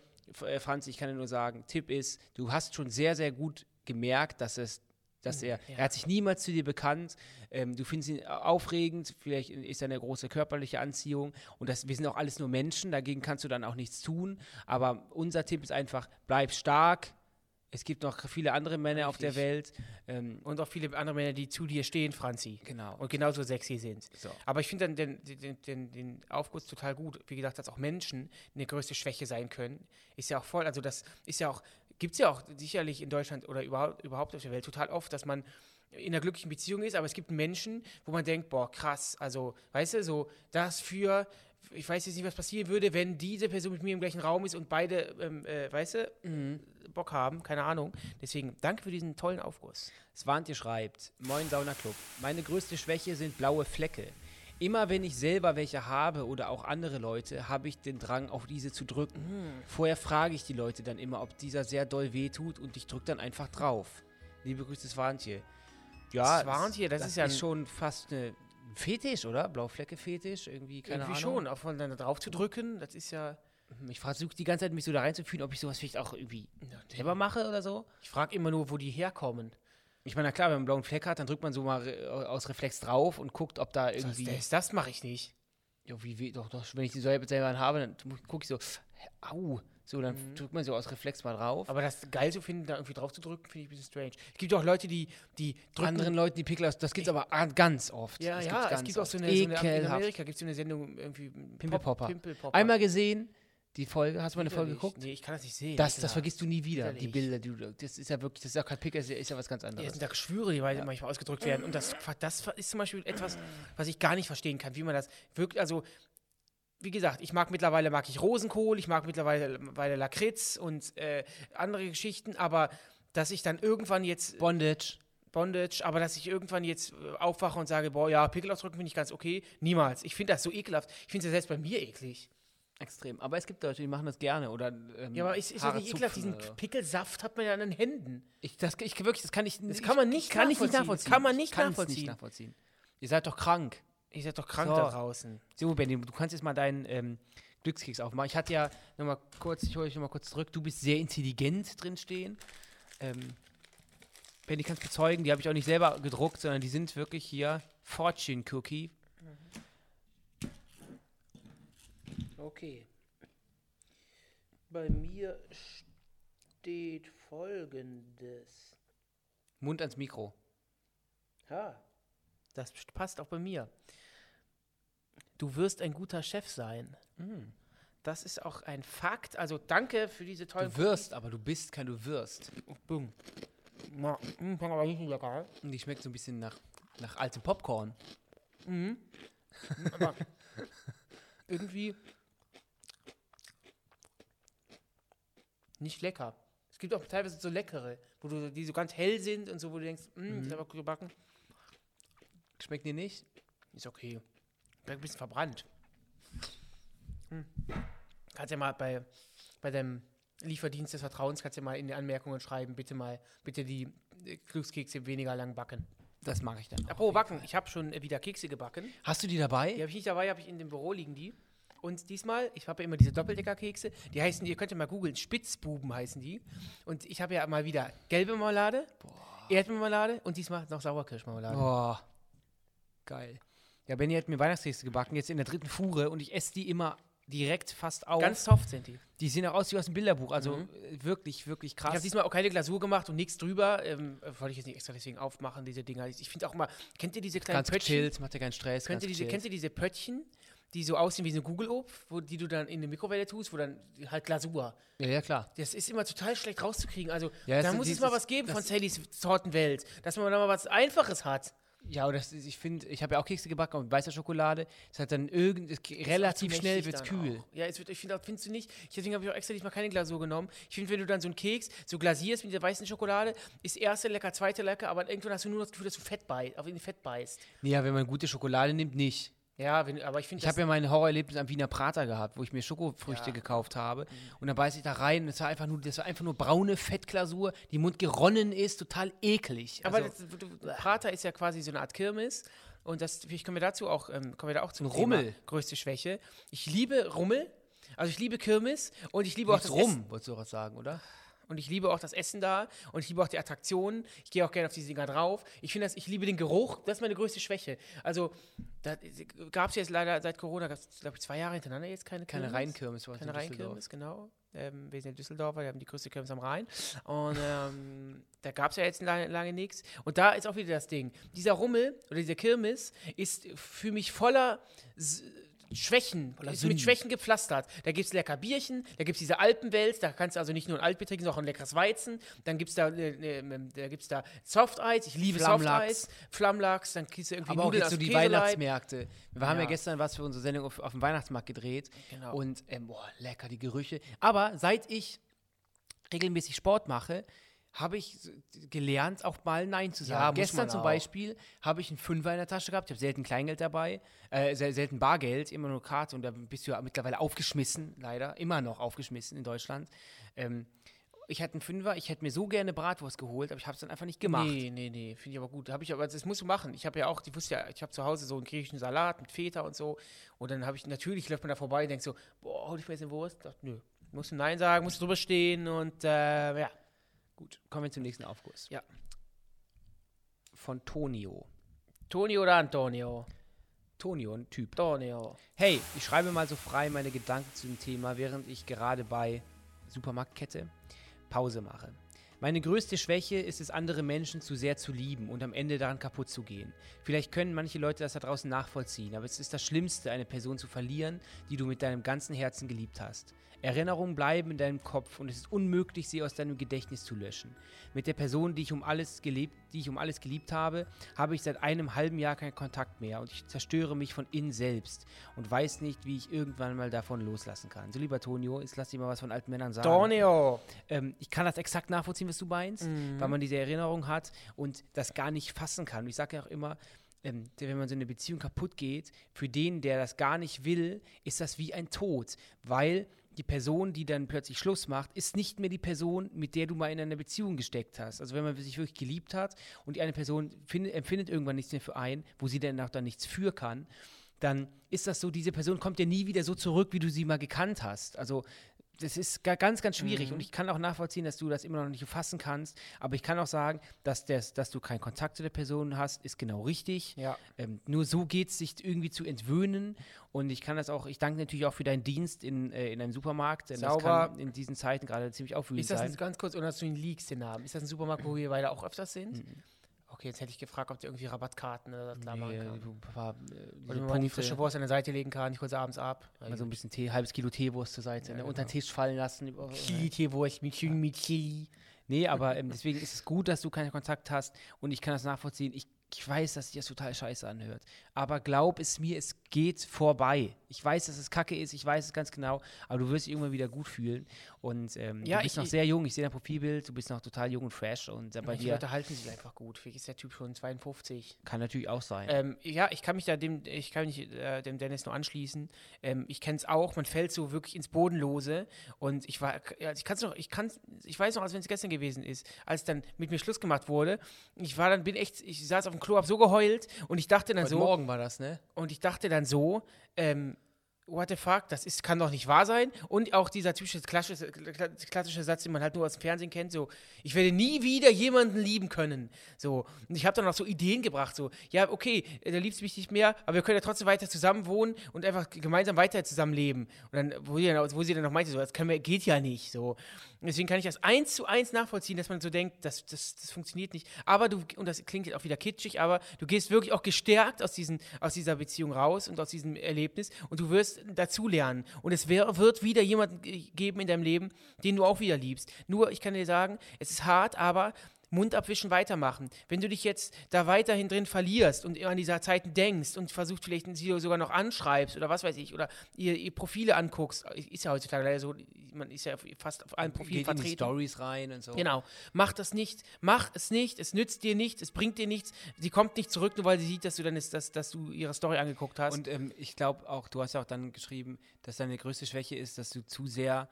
äh, Franz, ich kann dir nur sagen, Tipp ist, du hast schon sehr, sehr gut gemerkt, dass es dass er, ja. er hat sich niemals zu dir bekannt, ähm, du findest ihn aufregend, vielleicht ist er eine große körperliche Anziehung und das, wir sind auch alles nur Menschen, dagegen kannst du dann auch nichts tun, aber unser Tipp ist einfach, bleib stark, es gibt noch viele andere Männer Richtig. auf der Welt. Ähm, und auch viele andere Männer, die zu dir stehen, Franzi. Genau. Und genauso sexy sind. So. Aber ich finde dann den, den, den, den, Aufguss total gut. Wie gesagt, dass auch Menschen eine größte Schwäche sein können. Ist ja auch voll, also das ist ja auch, gibt es ja auch sicherlich in Deutschland oder überhaupt, überhaupt auf der Welt total oft, dass man in einer glücklichen Beziehung ist, aber es gibt Menschen, wo man denkt, boah, krass, also, weißt du, so, das für ich weiß jetzt nicht, was passieren würde, wenn diese Person mit mir im gleichen Raum ist und beide, ähm, äh, weißt du, mhm. Bock haben, keine Ahnung. Deswegen danke für diesen tollen Aufguss. Swantje schreibt, Moin Sauna Club, meine größte Schwäche sind blaue Flecke. Immer wenn ich selber welche habe oder auch andere Leute, habe ich den Drang, auf diese zu drücken. Mhm. Vorher frage ich die Leute dann immer, ob dieser sehr doll wehtut und ich drücke dann einfach drauf. Liebe Grüße, Swantje. Ja, Swantje, das, das ist ja ist schon fast eine Fetisch, oder? Blauflecke-Fetisch? Irgendwie, keine Irgendwie Ahnung. schon, auch von dann drauf zu drücken, das ist ja. Mhm, ich versuche die ganze Zeit, mich so da reinzufühlen, ob ich sowas vielleicht auch irgendwie selber mache oder so. Ich frage immer nur, wo die herkommen. Ich meine, na klar, wenn man einen blauen Fleck hat, dann drückt man so mal aus Reflex drauf und guckt, ob da irgendwie. Das, das mache ich nicht. Ja, wie, wie, doch, doch, wenn ich die selber habe, dann gucke ich so, au, So, dann drückt man so aus Reflex mal drauf. Aber das geil zu finden, da irgendwie drauf zu drücken, finde ich ein bisschen strange. Es gibt auch Leute, die, die drücken. anderen Leuten die Pickel aus, das gibt's aber a- ganz oft. ja, das ja, es gibt auch oft. so eine, so eine in Ekelhaft. Amerika gibt es so eine Sendung irgendwie Pimpelpopper. Pimpelpopper. Einmal gesehen, die Folge, hast du mal eine Folge geguckt? Nee, ich kann das nicht sehen. Das, das vergisst du nie wieder, die Widerlich. Bilder. Die, du- das ist ja wirklich, das ist ja kein Pickel, das ist ja was ganz Ja, anderes. sind da Geschwüre, die manchmal ausgedrückt werden. Und das, das ist zum Beispiel etwas, was ich gar nicht verstehen kann, wie man das wirklich, also wie gesagt, ich mag mittlerweile mag ich Rosenkohl, ich mag mittlerweile Lakritz und äh, andere Geschichten, aber dass ich dann irgendwann jetzt Bondage. Bondage, aber dass ich irgendwann jetzt aufwache und sage, boah, ja, Pickel ausdrücken finde ich ganz okay, niemals. Ich finde das so ekelhaft. Ich finde es ja selbst bei mir eklig. Extrem. Aber es gibt Leute, die machen das gerne. Oder, ähm, Ja, aber ist, ist das nicht ekelhaft? Diesen oder. Pickelsaft hat man ja an den Händen. Ich, das, ich wirklich, das kann ich Das kann man nicht kann ich nicht nachvollziehen. nachvollziehen. Kann man nicht nachvollziehen. nicht nachvollziehen. Ihr seid doch krank. Ihr seid doch krank So. da draußen. So, Benny, du kannst jetzt mal deinen ähm, Glückskeks aufmachen. Ich hatte ja nochmal kurz, ich hole dich nochmal kurz zurück. Du bist sehr intelligent drinstehen. Ähm, Benny, kannst bezeugen, die habe ich auch nicht selber gedruckt, sondern die sind wirklich hier Fortune Cookie. Okay. Bei mir steht folgendes. Mund ans Mikro. Ha. Das passt auch bei mir. Du wirst ein guter Chef sein. Das ist auch ein Fakt. Also danke für diese tollen Du wirst, aber du bist kein Du wirst. Boom. Na, mm. Und die schmeckt so ein bisschen nach, nach altem Popcorn. Aber irgendwie nicht lecker. Es gibt auch teilweise so leckere, wo du, die so ganz hell sind und so, wo du denkst, mm, Mhm. aber gut gebacken. Schmeckt dir nicht? Ist okay. Bleibt ein bisschen verbrannt. Hm. Kannst ja mal bei, bei deinem Lieferdienst des Vertrauens, kannst ja mal in die Anmerkungen schreiben, bitte mal, bitte die äh, Glückskekse weniger lang backen. Das mache ich dann. Apropos backen, ich habe schon äh, wieder Kekse gebacken. Hast du die dabei? Die habe ich nicht dabei, habe ich in dem Büro liegen die. Und diesmal, ich habe ja immer diese Doppeldecker-Kekse, die heißen, ihr könnt ja mal googeln, Spitzbuben heißen die. Und ich habe ja mal wieder gelbe Marmelade, Erdbeermarmelade und diesmal noch Sauerkirschmarmelade. Boah. Geil. Ja, Benny hat mir Weihnachtskekse gebacken, jetzt in der dritten Fuhre und ich esse die immer direkt fast auf. Ganz soft sind die. die sehen auch aus wie aus dem Bilderbuch, also äh, wirklich, wirklich Ich krass. habe diesmal auch keine Glasur gemacht und nichts drüber. Ähm, äh, wollte ich jetzt nicht extra deswegen aufmachen, diese Dinger. Ich finde auch mal, kennt ihr diese kleinen ganz Pöttchen? gechillt, macht dir keinen Stress. Kennt ganz ihr, diese, kennt ihr diese Pöttchen, die so aussehen wie so eine Google-Obst, wo die du dann in die Mikrowelle tust, wo dann halt Glasur. Ja, ja, klar. Das ist immer total schlecht rauszukriegen. Also Ja, da es- muss es mal was geben das- von Sallys Tortenwelt, dass man da mal was Einfaches hat. Ja, aber das ich finde, ich habe ja auch Kekse gebacken und mit weißer Schokolade. Es hat dann irgend, es, relativ schnell wird's dann kühl. Auch. Ja, es wird, ich finde, findest du nicht? Ich- Deswegen habe ich auch extra diesmal keine Glasur genommen. Ich finde, wenn du dann so einen Keks so glasierst mit der weißen Schokolade, ist erste lecker, zweite lecker, aber irgendwann hast du nur das Gefühl, dass du Fett beißt, auf die Fett beißt. Ja, wenn man gute Schokolade nimmt, nicht. Ja, wenn, aber ich finde, Ich habe ja mein Horrorerlebnis am Wiener Prater gehabt, wo ich mir Schokofrüchte Ja. Mhm. gekauft habe. Und dann beiß ich da rein und es war einfach nur, das war einfach nur braune Fettglasur, die im Mund geronnen ist, total eklig. Aber Also, das, du, Prater ist ja quasi so eine Art Kirmes. Und das, kommen wir dazu auch, ähm, kommen wir da auch zum Ein Thema Rummel. größte Schwäche. Ich liebe Rummel, also ich liebe Kirmes und ich liebe auch nichts das rum, wolltest du was sagen, oder? Und ich liebe auch das Essen da und ich liebe auch die Attraktionen. Ich gehe auch gerne auf diese Dinger drauf. Ich finde das, ich liebe den Geruch, das ist meine größte Schwäche. Also, da gab es jetzt leider seit Corona, glaube ich, zwei Jahre hintereinander jetzt keine Keine Kirmes. Rheinkirmes, Keine in Düsseldorf. Rheinkirmes, genau. Ähm, wir sind in Düsseldorfer, wir haben die größte Kirmes am Rhein. Und ähm, da gab es ja jetzt lange, lange nichts. Und da ist auch wieder das Ding. Dieser Rummel oder dieser Kirmes ist für mich voller Schwächen, ist Sünden. mit Schwächen gepflastert. Da gibt es lecker Bierchen, da gibt es diese Alpenwelt, da kannst du also nicht nur ein Altbier trinken, sondern auch ein leckeres Weizen. Dann gibt es da, äh, äh, da, gibt's da Soft Eis, ich liebe Soft Flammlachs. Eis, Flammlachs, dann kriegst du irgendwie Aber auch Nudeln jetzt so die Käseleib. Weihnachtsmärkte. Wir haben ja. Ja. gestern was für unsere Sendung auf, auf dem Weihnachtsmarkt gedreht. Genau. Und, ähm, boah, lecker, die Gerüche. Aber seit ich regelmäßig Sport mache, habe ich gelernt, auch mal Nein zu sagen. Ja, Gestern zum. Beispiel habe ich einen Fünfer in der Tasche gehabt. Ich habe selten Kleingeld dabei, äh, sel selten Bargeld, immer nur Karte. Und da bist du ja mittlerweile aufgeschmissen, leider. Immer noch aufgeschmissen in Deutschland. Ähm, ich hatte einen Fünfer, ich hätte mir so gerne Bratwurst geholt, aber ich habe es dann einfach nicht gemacht. Nee, nee, nee, finde ich aber gut. Habe ich aber, das musst du machen. Ich habe ja auch, ich wusste ja, ich habe zu Hause so einen griechischen Salat mit Feta und so. Und dann habe ich, natürlich läuft man da vorbei und denkt so, boah, hol ich mir jetzt eine Wurst? Dachte, nö. Musst du Nein sagen, musst du drüber stehen und äh, ja. Gut, kommen wir zum nächsten Aufguss. Ja. Von Tonio. Toni oder Antonio? Tonio, ein Typ. Antonio. Hey, ich schreibe mal so frei meine Gedanken zu dem Thema, während ich gerade bei Supermarktkette, Pause mache. Meine größte Schwäche ist es, andere Menschen zu sehr zu lieben und am Ende daran kaputt zu gehen. Vielleicht können manche Leute das da draußen nachvollziehen, aber es ist das Schlimmste, eine Person zu verlieren, die du mit deinem ganzen Herzen geliebt hast. Erinnerungen bleiben in deinem Kopf und es ist unmöglich, sie aus deinem Gedächtnis zu löschen. Mit der Person, die ich um alles geliebt, die ich um alles geliebt habe, habe ich seit einem halben Jahr keinen Kontakt mehr und ich zerstöre mich von innen selbst und weiß nicht, wie ich irgendwann mal davon loslassen kann. So lieber Tonio, jetzt lass dir mal was von alten Männern sagen. Tonio! Ähm, ich kann das exakt nachvollziehen, was du meinst, Mhm. weil man diese Erinnerung hat und das gar nicht fassen kann. Und ich sage ja auch immer, ähm, wenn man so eine Beziehung kaputt geht, für den, der das gar nicht will, ist das wie ein Tod, weil die Person, die dann plötzlich Schluss macht, ist nicht mehr die Person, mit der du mal in einer Beziehung gesteckt hast. Also wenn man sich wirklich geliebt hat und die eine Person find, empfindet irgendwann nichts mehr für einen, wo sie dann auch dann nichts für kann, dann ist das so, diese Person kommt ja nie wieder so zurück, wie du sie mal gekannt hast. Also das ist ga- ganz, ganz schwierig. Mhm. Und ich kann auch nachvollziehen, dass du das immer noch nicht fassen kannst. Aber ich kann auch sagen, dass, das, dass du keinen Kontakt zu der Person hast, ist genau richtig. Ja. Ähm, nur so geht es, sich irgendwie zu entwöhnen. Und ich kann das auch, ich danke natürlich auch für deinen Dienst in, äh, in einem Supermarkt. Denn Sauber. Das kann in diesen Zeiten gerade ziemlich aufwühlend Ist das sein. ein, ganz kurz, ohne dass du ihn liegst, den Namen? Ist das ein Supermarkt, wo wir beide auch öfters sind? Mhm. Okay, jetzt hätte ich gefragt, ob der irgendwie Rabattkarten oder was klar machen Nee, kann. du- paar, äh, Oder man die frische Wurst an der Seite legen kann, ich hole sie abends ab. mal so ein bisschen Tee, halbes Kilo Teewurst zur Seite, Ja, ne, genau. unter den Tisch fallen lassen. über- Chili-Teewurst mit Chili, mit Chili. Nee, aber ähm, deswegen ist es gut, dass du keinen Kontakt hast und ich kann das nachvollziehen. Ich, ich weiß, dass sich das total scheiße anhört. Aber glaub es mir, es geht vorbei. Ich weiß, dass es kacke ist, ich weiß es ganz genau, aber du wirst dich irgendwann wieder gut fühlen. Und ähm, Ja, du bist ich- noch sehr jung, ich sehe dein Profilbild, du bist noch total jung und fresh und äh, bei dir Leute halten sich einfach gut. Vielleicht ist der Typ schon 52. kann natürlich auch sein. Ähm, ja, ich kann mich da dem, ich kann mich äh, dem Dennis nur anschließen. Ähm, ich kenne es auch, man fällt so wirklich ins Bodenlose. Und ich war, ja, ich kann es noch, ich kann ich weiß noch, als wenn es gestern gewesen ist, als dann mit mir Schluss gemacht wurde. Ich war dann, bin echt, ich saß auf dem Klo, hab so geheult und ich dachte dann Heute so, Morgen war das, ne? und ich dachte dann so, ähm, what the fuck, das ist, kann doch nicht wahr sein. Und auch dieser typische klassische, kla- klassische Satz, den man halt nur aus dem Fernsehen kennt, so, ich werde nie wieder jemanden lieben können. So, und ich habe dann auch so Ideen gebracht, so, ja, okay, äh, du liebst mich nicht mehr, aber wir können ja trotzdem weiter zusammen wohnen und einfach gemeinsam weiter zusammenleben. Und dann, wo sie dann, wo sie dann noch meinte, so, das wir, geht ja nicht, so. Deswegen kann ich das eins zu eins nachvollziehen, dass man so denkt, das, das, das funktioniert nicht. Aber du, und das klingt jetzt auch wieder kitschig, aber du gehst wirklich auch gestärkt aus, diesen, aus dieser Beziehung raus und aus diesem Erlebnis und du wirst dazulernen. Und es wär, wird wieder jemanden ge- geben in deinem Leben, den du auch wieder liebst. Nur, ich kann dir sagen, es ist hart, aber Mund abwischen, weitermachen. Wenn du dich jetzt da weiterhin drin verlierst und an dieser Zeiten denkst und versucht vielleicht sie sogar noch anschreibst oder was weiß ich oder ihr, ihr Profile anguckst, ist ja heutzutage leider so, man ist ja fast auf allen Profilen Geht in die vertreten. Stories rein und so. Genau. Mach das nicht. Mach es nicht. Es nützt dir nichts. Es bringt dir nichts. Sie kommt nicht zurück, nur weil sie sieht, dass du dann ist, dass, dass du ihre Story angeguckt hast. Und ähm, ich glaube auch, du hast ja auch dann geschrieben, dass deine größte Schwäche ist, dass du zu sehr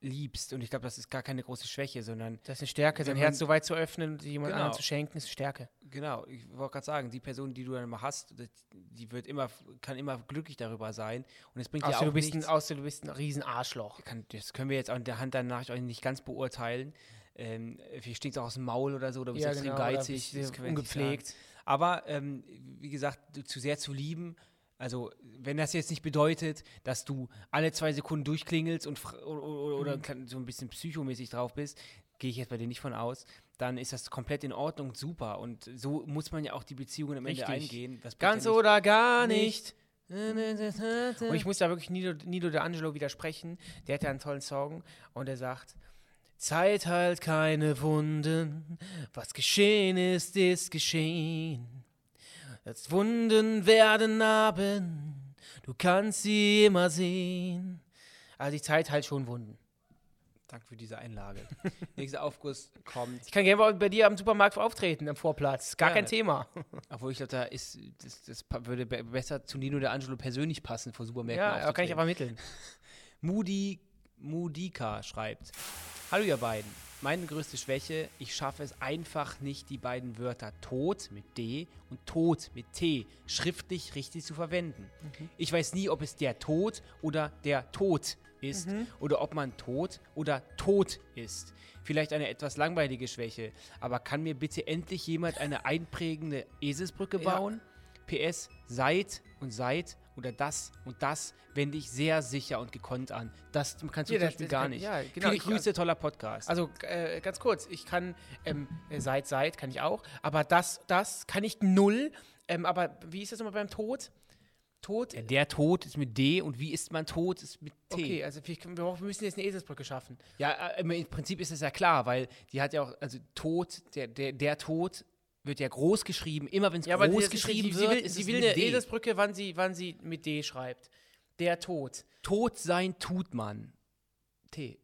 liebst. Und ich glaube, das ist gar keine große Schwäche, sondern das ist eine Stärke, man- Herz so weit zu öffnen und jemand Genau. anderem zu schenken, ist Stärke. Genau, ich wollte gerade sagen, die Person, die du dann mal hast, die wird immer, kann immer glücklich darüber sein. Und es bringt ja Außer auch du, bist ein, nichts. außer du bist ein Riesenarschloch. Kann, das können wir jetzt an der Hand der Nachricht auch nicht ganz beurteilen. Ähm, vielleicht stinkt es auch aus dem Maul oder so, oder bist extrem genau, geizig. nicht ungepflegt. Aber ähm, wie gesagt, du, zu sehr zu lieben, also wenn das jetzt nicht bedeutet, dass du alle zwei Sekunden durchklingelst und oder, Mhm. so ein bisschen psychomäßig drauf bist, gehe ich jetzt bei dir nicht von aus, dann ist das komplett in Ordnung, super. Und so muss man ja auch die Beziehungen am Ende Richtig. eingehen. Das bringt Ganz ja oder gar nicht. nicht. Und ich muss da wirklich Nido, Nido de Angelo widersprechen. Der hat ja einen tollen Song und er sagt: Zeit heilt keine Wunden, was geschehen ist, ist geschehen. Als Wunden werden Narben, du kannst sie immer sehen. Also die Zeit heilt schon Wunden. Danke für diese Einlage. Nächster Aufguss kommt. Ich kann gerne bei- bei dir am Supermarkt auftreten, am Vorplatz. Gar Ja. kein Thema. Obwohl ich glaube, da ist, das, das würde be besser zu Nino de Angelo persönlich passen, vor Supermärkten Ja, kann ich aber mitteln. Moody, Moodika schreibt: Hallo, ihr beiden. Meine größte Schwäche, ich schaffe es einfach nicht, die beiden Wörter Tod mit D und Tod mit T schriftlich richtig zu verwenden. Ich weiß nie, ob es der Tod oder der Tod ist oder ob man tot oder tot ist. Vielleicht eine etwas langweilige Schwäche, aber kann mir bitte endlich jemand eine einprägende Eselsbrücke Ja. bauen? PS, seit und seit oder das und das wende ich sehr sicher und gekonnt an. Das kannst du Ja, zum das- Beispiel das gar kann- nicht. ja, genau, Viele ich- Grüße, toller Podcast. Also äh, ganz kurz, ich kann ähm, äh, seit seit kann ich auch, aber das das kann ich null. Ähm, aber wie ist das nochmal beim Tod? Tod. Ja, der Tod ist mit D und wie ist man tot ist mit T. Okay, also wir, müssen jetzt eine Eselsbrücke schaffen. Ja, äh, im im Prinzip ist es ja klar, weil die hat ja auch, also Tod, der, der, der Tod wird ja groß geschrieben. Immer wenn es Ja, groß sie, geschrieben sie, wird, sie will, ist sie will eine D. Eselsbrücke, wann sie, wann sie mit D schreibt. Der Tod. Tot sein tut man. T.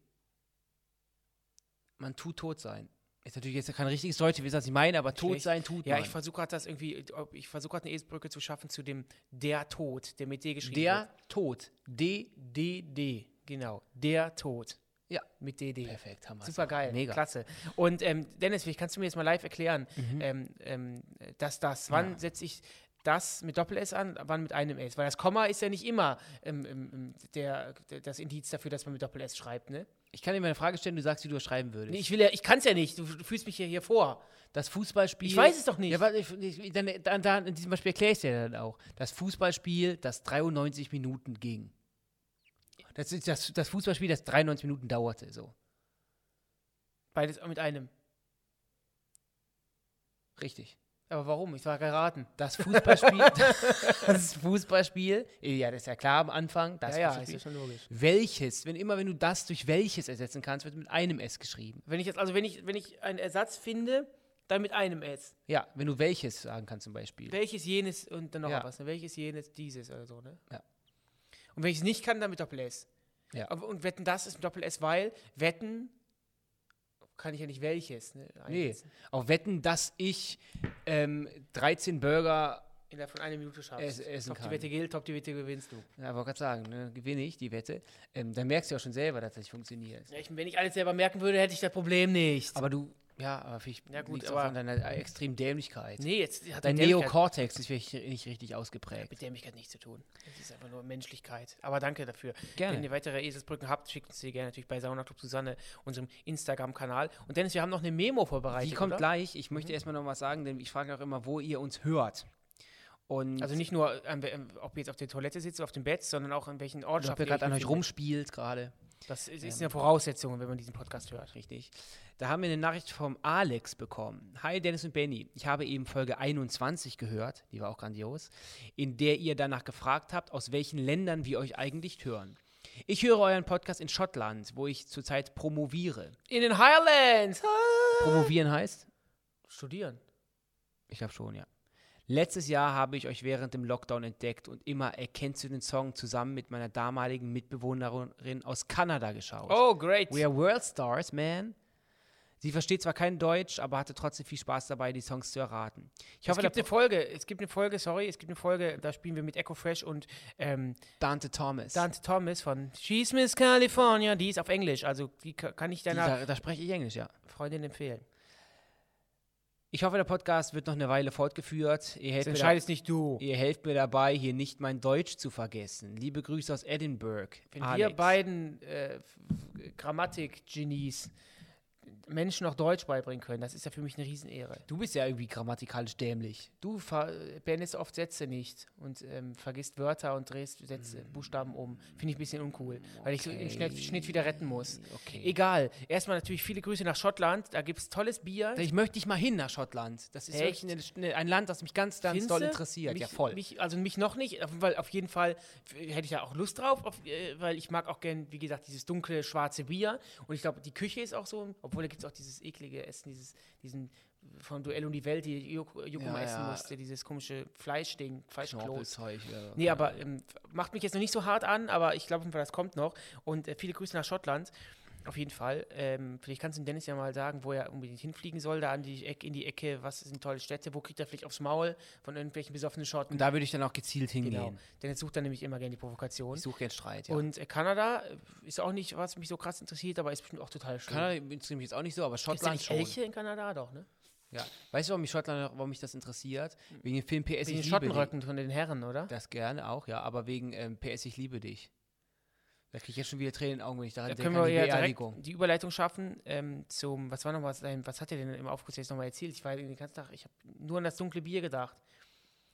Man tut tot sein. Ist natürlich jetzt kein richtiges Deutsch, wie was ich meine, aber tot Schlecht. sein tut Ja, man. ich versuche gerade das irgendwie, ich versuche gerade eine Eselsbrücke zu schaffen zu dem Der Tod, der mit D geschrieben der wird. Tod. D. D, D, genau. Der Tod. Ja. Mit DD. Perfekt, haben wir Super geil, Mega. klasse. Und ähm, Dennis, vielleicht kannst du mir jetzt mal live erklären, ähm, ähm, dass das, wann Ja. setze ich das mit Doppel-S an, wann mit einem S? Weil das Komma ist ja nicht immer ähm, ähm, der, der, das Indiz dafür, dass man mit Doppel-S schreibt, ne? Ich kann dir mal eine Frage stellen, du sagst, wie du es schreiben würdest. Nee, ich will ja, ich kann es ja nicht, du, du fühlst mich ja hier vor. Das Fußballspiel. Ich weiß es doch nicht. Ja, ich, ich, dann, dann, dann, in diesem Beispiel erkläre ich dir dann auch. Das Fußballspiel, das 93 Minuten ging. Das ist das, das Fußballspiel, das 93 Minuten dauerte, so. Beides mit einem. Richtig. Aber warum? Ich war geraten. Das Fußballspiel, das Fußballspiel, ja, das ist ja klar am Anfang, das ja, ja, ist ja schon logisch. Welches, wenn immer wenn du das durch welches ersetzen kannst, wird mit einem S geschrieben. Wenn ich jetzt, also wenn ich, wenn ich einen Ersatz finde, dann mit einem S. Ja, wenn du welches sagen kannst zum Beispiel. Welches, jenes und dann noch Ja. was. Ne? Welches, jenes, dieses oder so, ne? Ja. Und wenn ich es nicht kann, dann mit Doppel-S. Ja. Und wetten, das ist mit Doppel-S, weil wetten kann ich ja nicht welches. Ne? Nee, auf Wetten, dass ich ähm, 13 Burger Innerhalb von einer Minute schaffst. Es- essen top kann. die Wette gilt, top die Wette gewinnst du. Ja, wollte gerade sagen, ne, gewinne ich die Wette. Ähm, dann merkst du ja schon selber, dass das nicht funktioniert. Ja, ich, wenn ich alles selber merken würde, hätte ich das Problem nicht. Aber du, ja, aber vielleicht Ja, liegt's aber- auch an deiner äh, extremen Dämlichkeit. nee, jetzt hat Dein Neokortex ist vielleicht nicht richtig ausgeprägt. mit Dämlichkeit nichts zu tun. Das ist einfach nur Menschlichkeit. Aber danke dafür. Gerne. Wenn ihr weitere Eselsbrücken habt, schickt uns die gerne natürlich bei Sauna Club Susanne, unserem Instagram-Kanal. Und Dennis, wir haben noch eine Memo vorbereitet. Die kommt oder? gleich. Ich möchte erstmal noch was sagen, denn ich frage auch immer, wo ihr uns hört. Und Also nicht nur, ähm, ähm, ob ihr jetzt auf der Toilette sitzt auf dem Bett, sondern auch in welchen ob Ortschaften ihr gerade an euch rumspielt gerade. Das ist, ist eine Voraussetzung, wenn man diesen Podcast hört. Richtig. Da haben wir eine Nachricht vom Alex bekommen. Hi Dennis und Benny. Ich habe eben Folge 21 gehört, die war auch grandios, in der ihr danach gefragt habt, aus welchen Ländern wir euch eigentlich hören. Ich höre euren Podcast in Schottland, wo ich zurzeit promoviere. In den Highlands! Promovieren heißt? Studieren. Ich glaube schon, ja. Letztes Jahr habe ich euch während dem Lockdown entdeckt und immer erkennst du den Song zusammen mit meiner damaligen Mitbewohnerin aus Kanada geschaut. Oh, great. We are World Stars, man. Sie versteht zwar kein Deutsch, aber hatte trotzdem viel Spaß dabei, die Songs zu erraten. Ich es hoffe, gibt der eine Folge, es gibt eine Folge, sorry, es gibt eine Folge, da spielen wir mit Echo Fresh und ähm, Dante Thomas. Dante Thomas von She's Miss California, die ist auf Englisch, also die ka- kann ich Die, deiner da, da spreche ich Englisch, ja. Freundin empfehlen. Ich hoffe, der Podcast wird noch eine Weile fortgeführt. Ihr Das helft, mir, da, entscheidest nicht du. ihr helft mir dabei, hier nicht mein Deutsch zu vergessen. Liebe Grüße aus Edinburgh. Wenn Alex. wir beiden äh, Grammatik-Genies Menschen noch Deutsch beibringen können, das ist ja für mich eine Riesenehre. Du bist ja irgendwie grammatikalisch dämlich. Du ver- beendest oft Sätze nicht und ähm, vergisst Wörter und drehst Sätze, Buchstaben um. Finde ich ein bisschen uncool, weil ich so im Schnitt, Schnitt wieder retten muss. Okay. Egal. Erstmal natürlich viele Grüße nach Schottland. Da gibt es tolles Bier. Ich möchte nicht mal hin nach Schottland. Das ist Echt? wirklich eine, eine, ein Land, das mich ganz, ganz Findste? doll interessiert. Mich, ja, voll. Mich, also mich noch nicht, auf jeden Fall, auf jeden Fall hätte ich ja auch Lust drauf, auf, äh, weil ich mag auch gern, wie gesagt, dieses dunkle, schwarze Bier. Und ich glaube, die Küche ist auch so, obwohl da gibt es auch dieses eklige Essen, dieses, diesen von Duell um die Welt, die Joko Ja, essen ja. musste, dieses komische Fleischding, Fleischkloß. Ja. Nee, aber ähm, macht mich jetzt noch nicht so hart an, aber ich glaube, das kommt noch. Und äh, viele Grüße nach Schottland. Auf jeden Fall. Ähm, vielleicht kannst du dem Dennis ja mal sagen, wo er unbedingt hinfliegen soll, da an die Ecke, in die Ecke, was sind tolle Städte, wo kriegt er vielleicht aufs Maul von irgendwelchen besoffenen Schotten. Und da würde ich dann auch gezielt hingehen. Genau. Dennis sucht dann nämlich immer gerne die Provokation. Ich suche gern Streit, ja. Und äh, Kanada äh, ist auch nicht, was mich so krass interessiert, aber ist bestimmt auch total schön. Kanada interessiert mich jetzt auch nicht so, aber Gibt's da Schottland nicht schon. Elche in Kanada doch, ne? Ja. Weißt du, warum mich Schottland, warum mich das interessiert? Wegen dem Film PS Wegen Ich den liebe Schottenröcken von den Herren, oder? dich. Das gerne auch, ja, aber wegen ähm, PS Ich liebe dich. Da kriege ich jetzt schon wieder Tränen in den Augen, wenn ich daran Da denke, können wir ja direkt die Überleitung schaffen ähm, zum, was war noch was, was hat er denn im Aufguss jetzt nochmal erzählt? Ich war den ganzen Tag, ich habe nur an das dunkle Bier gedacht.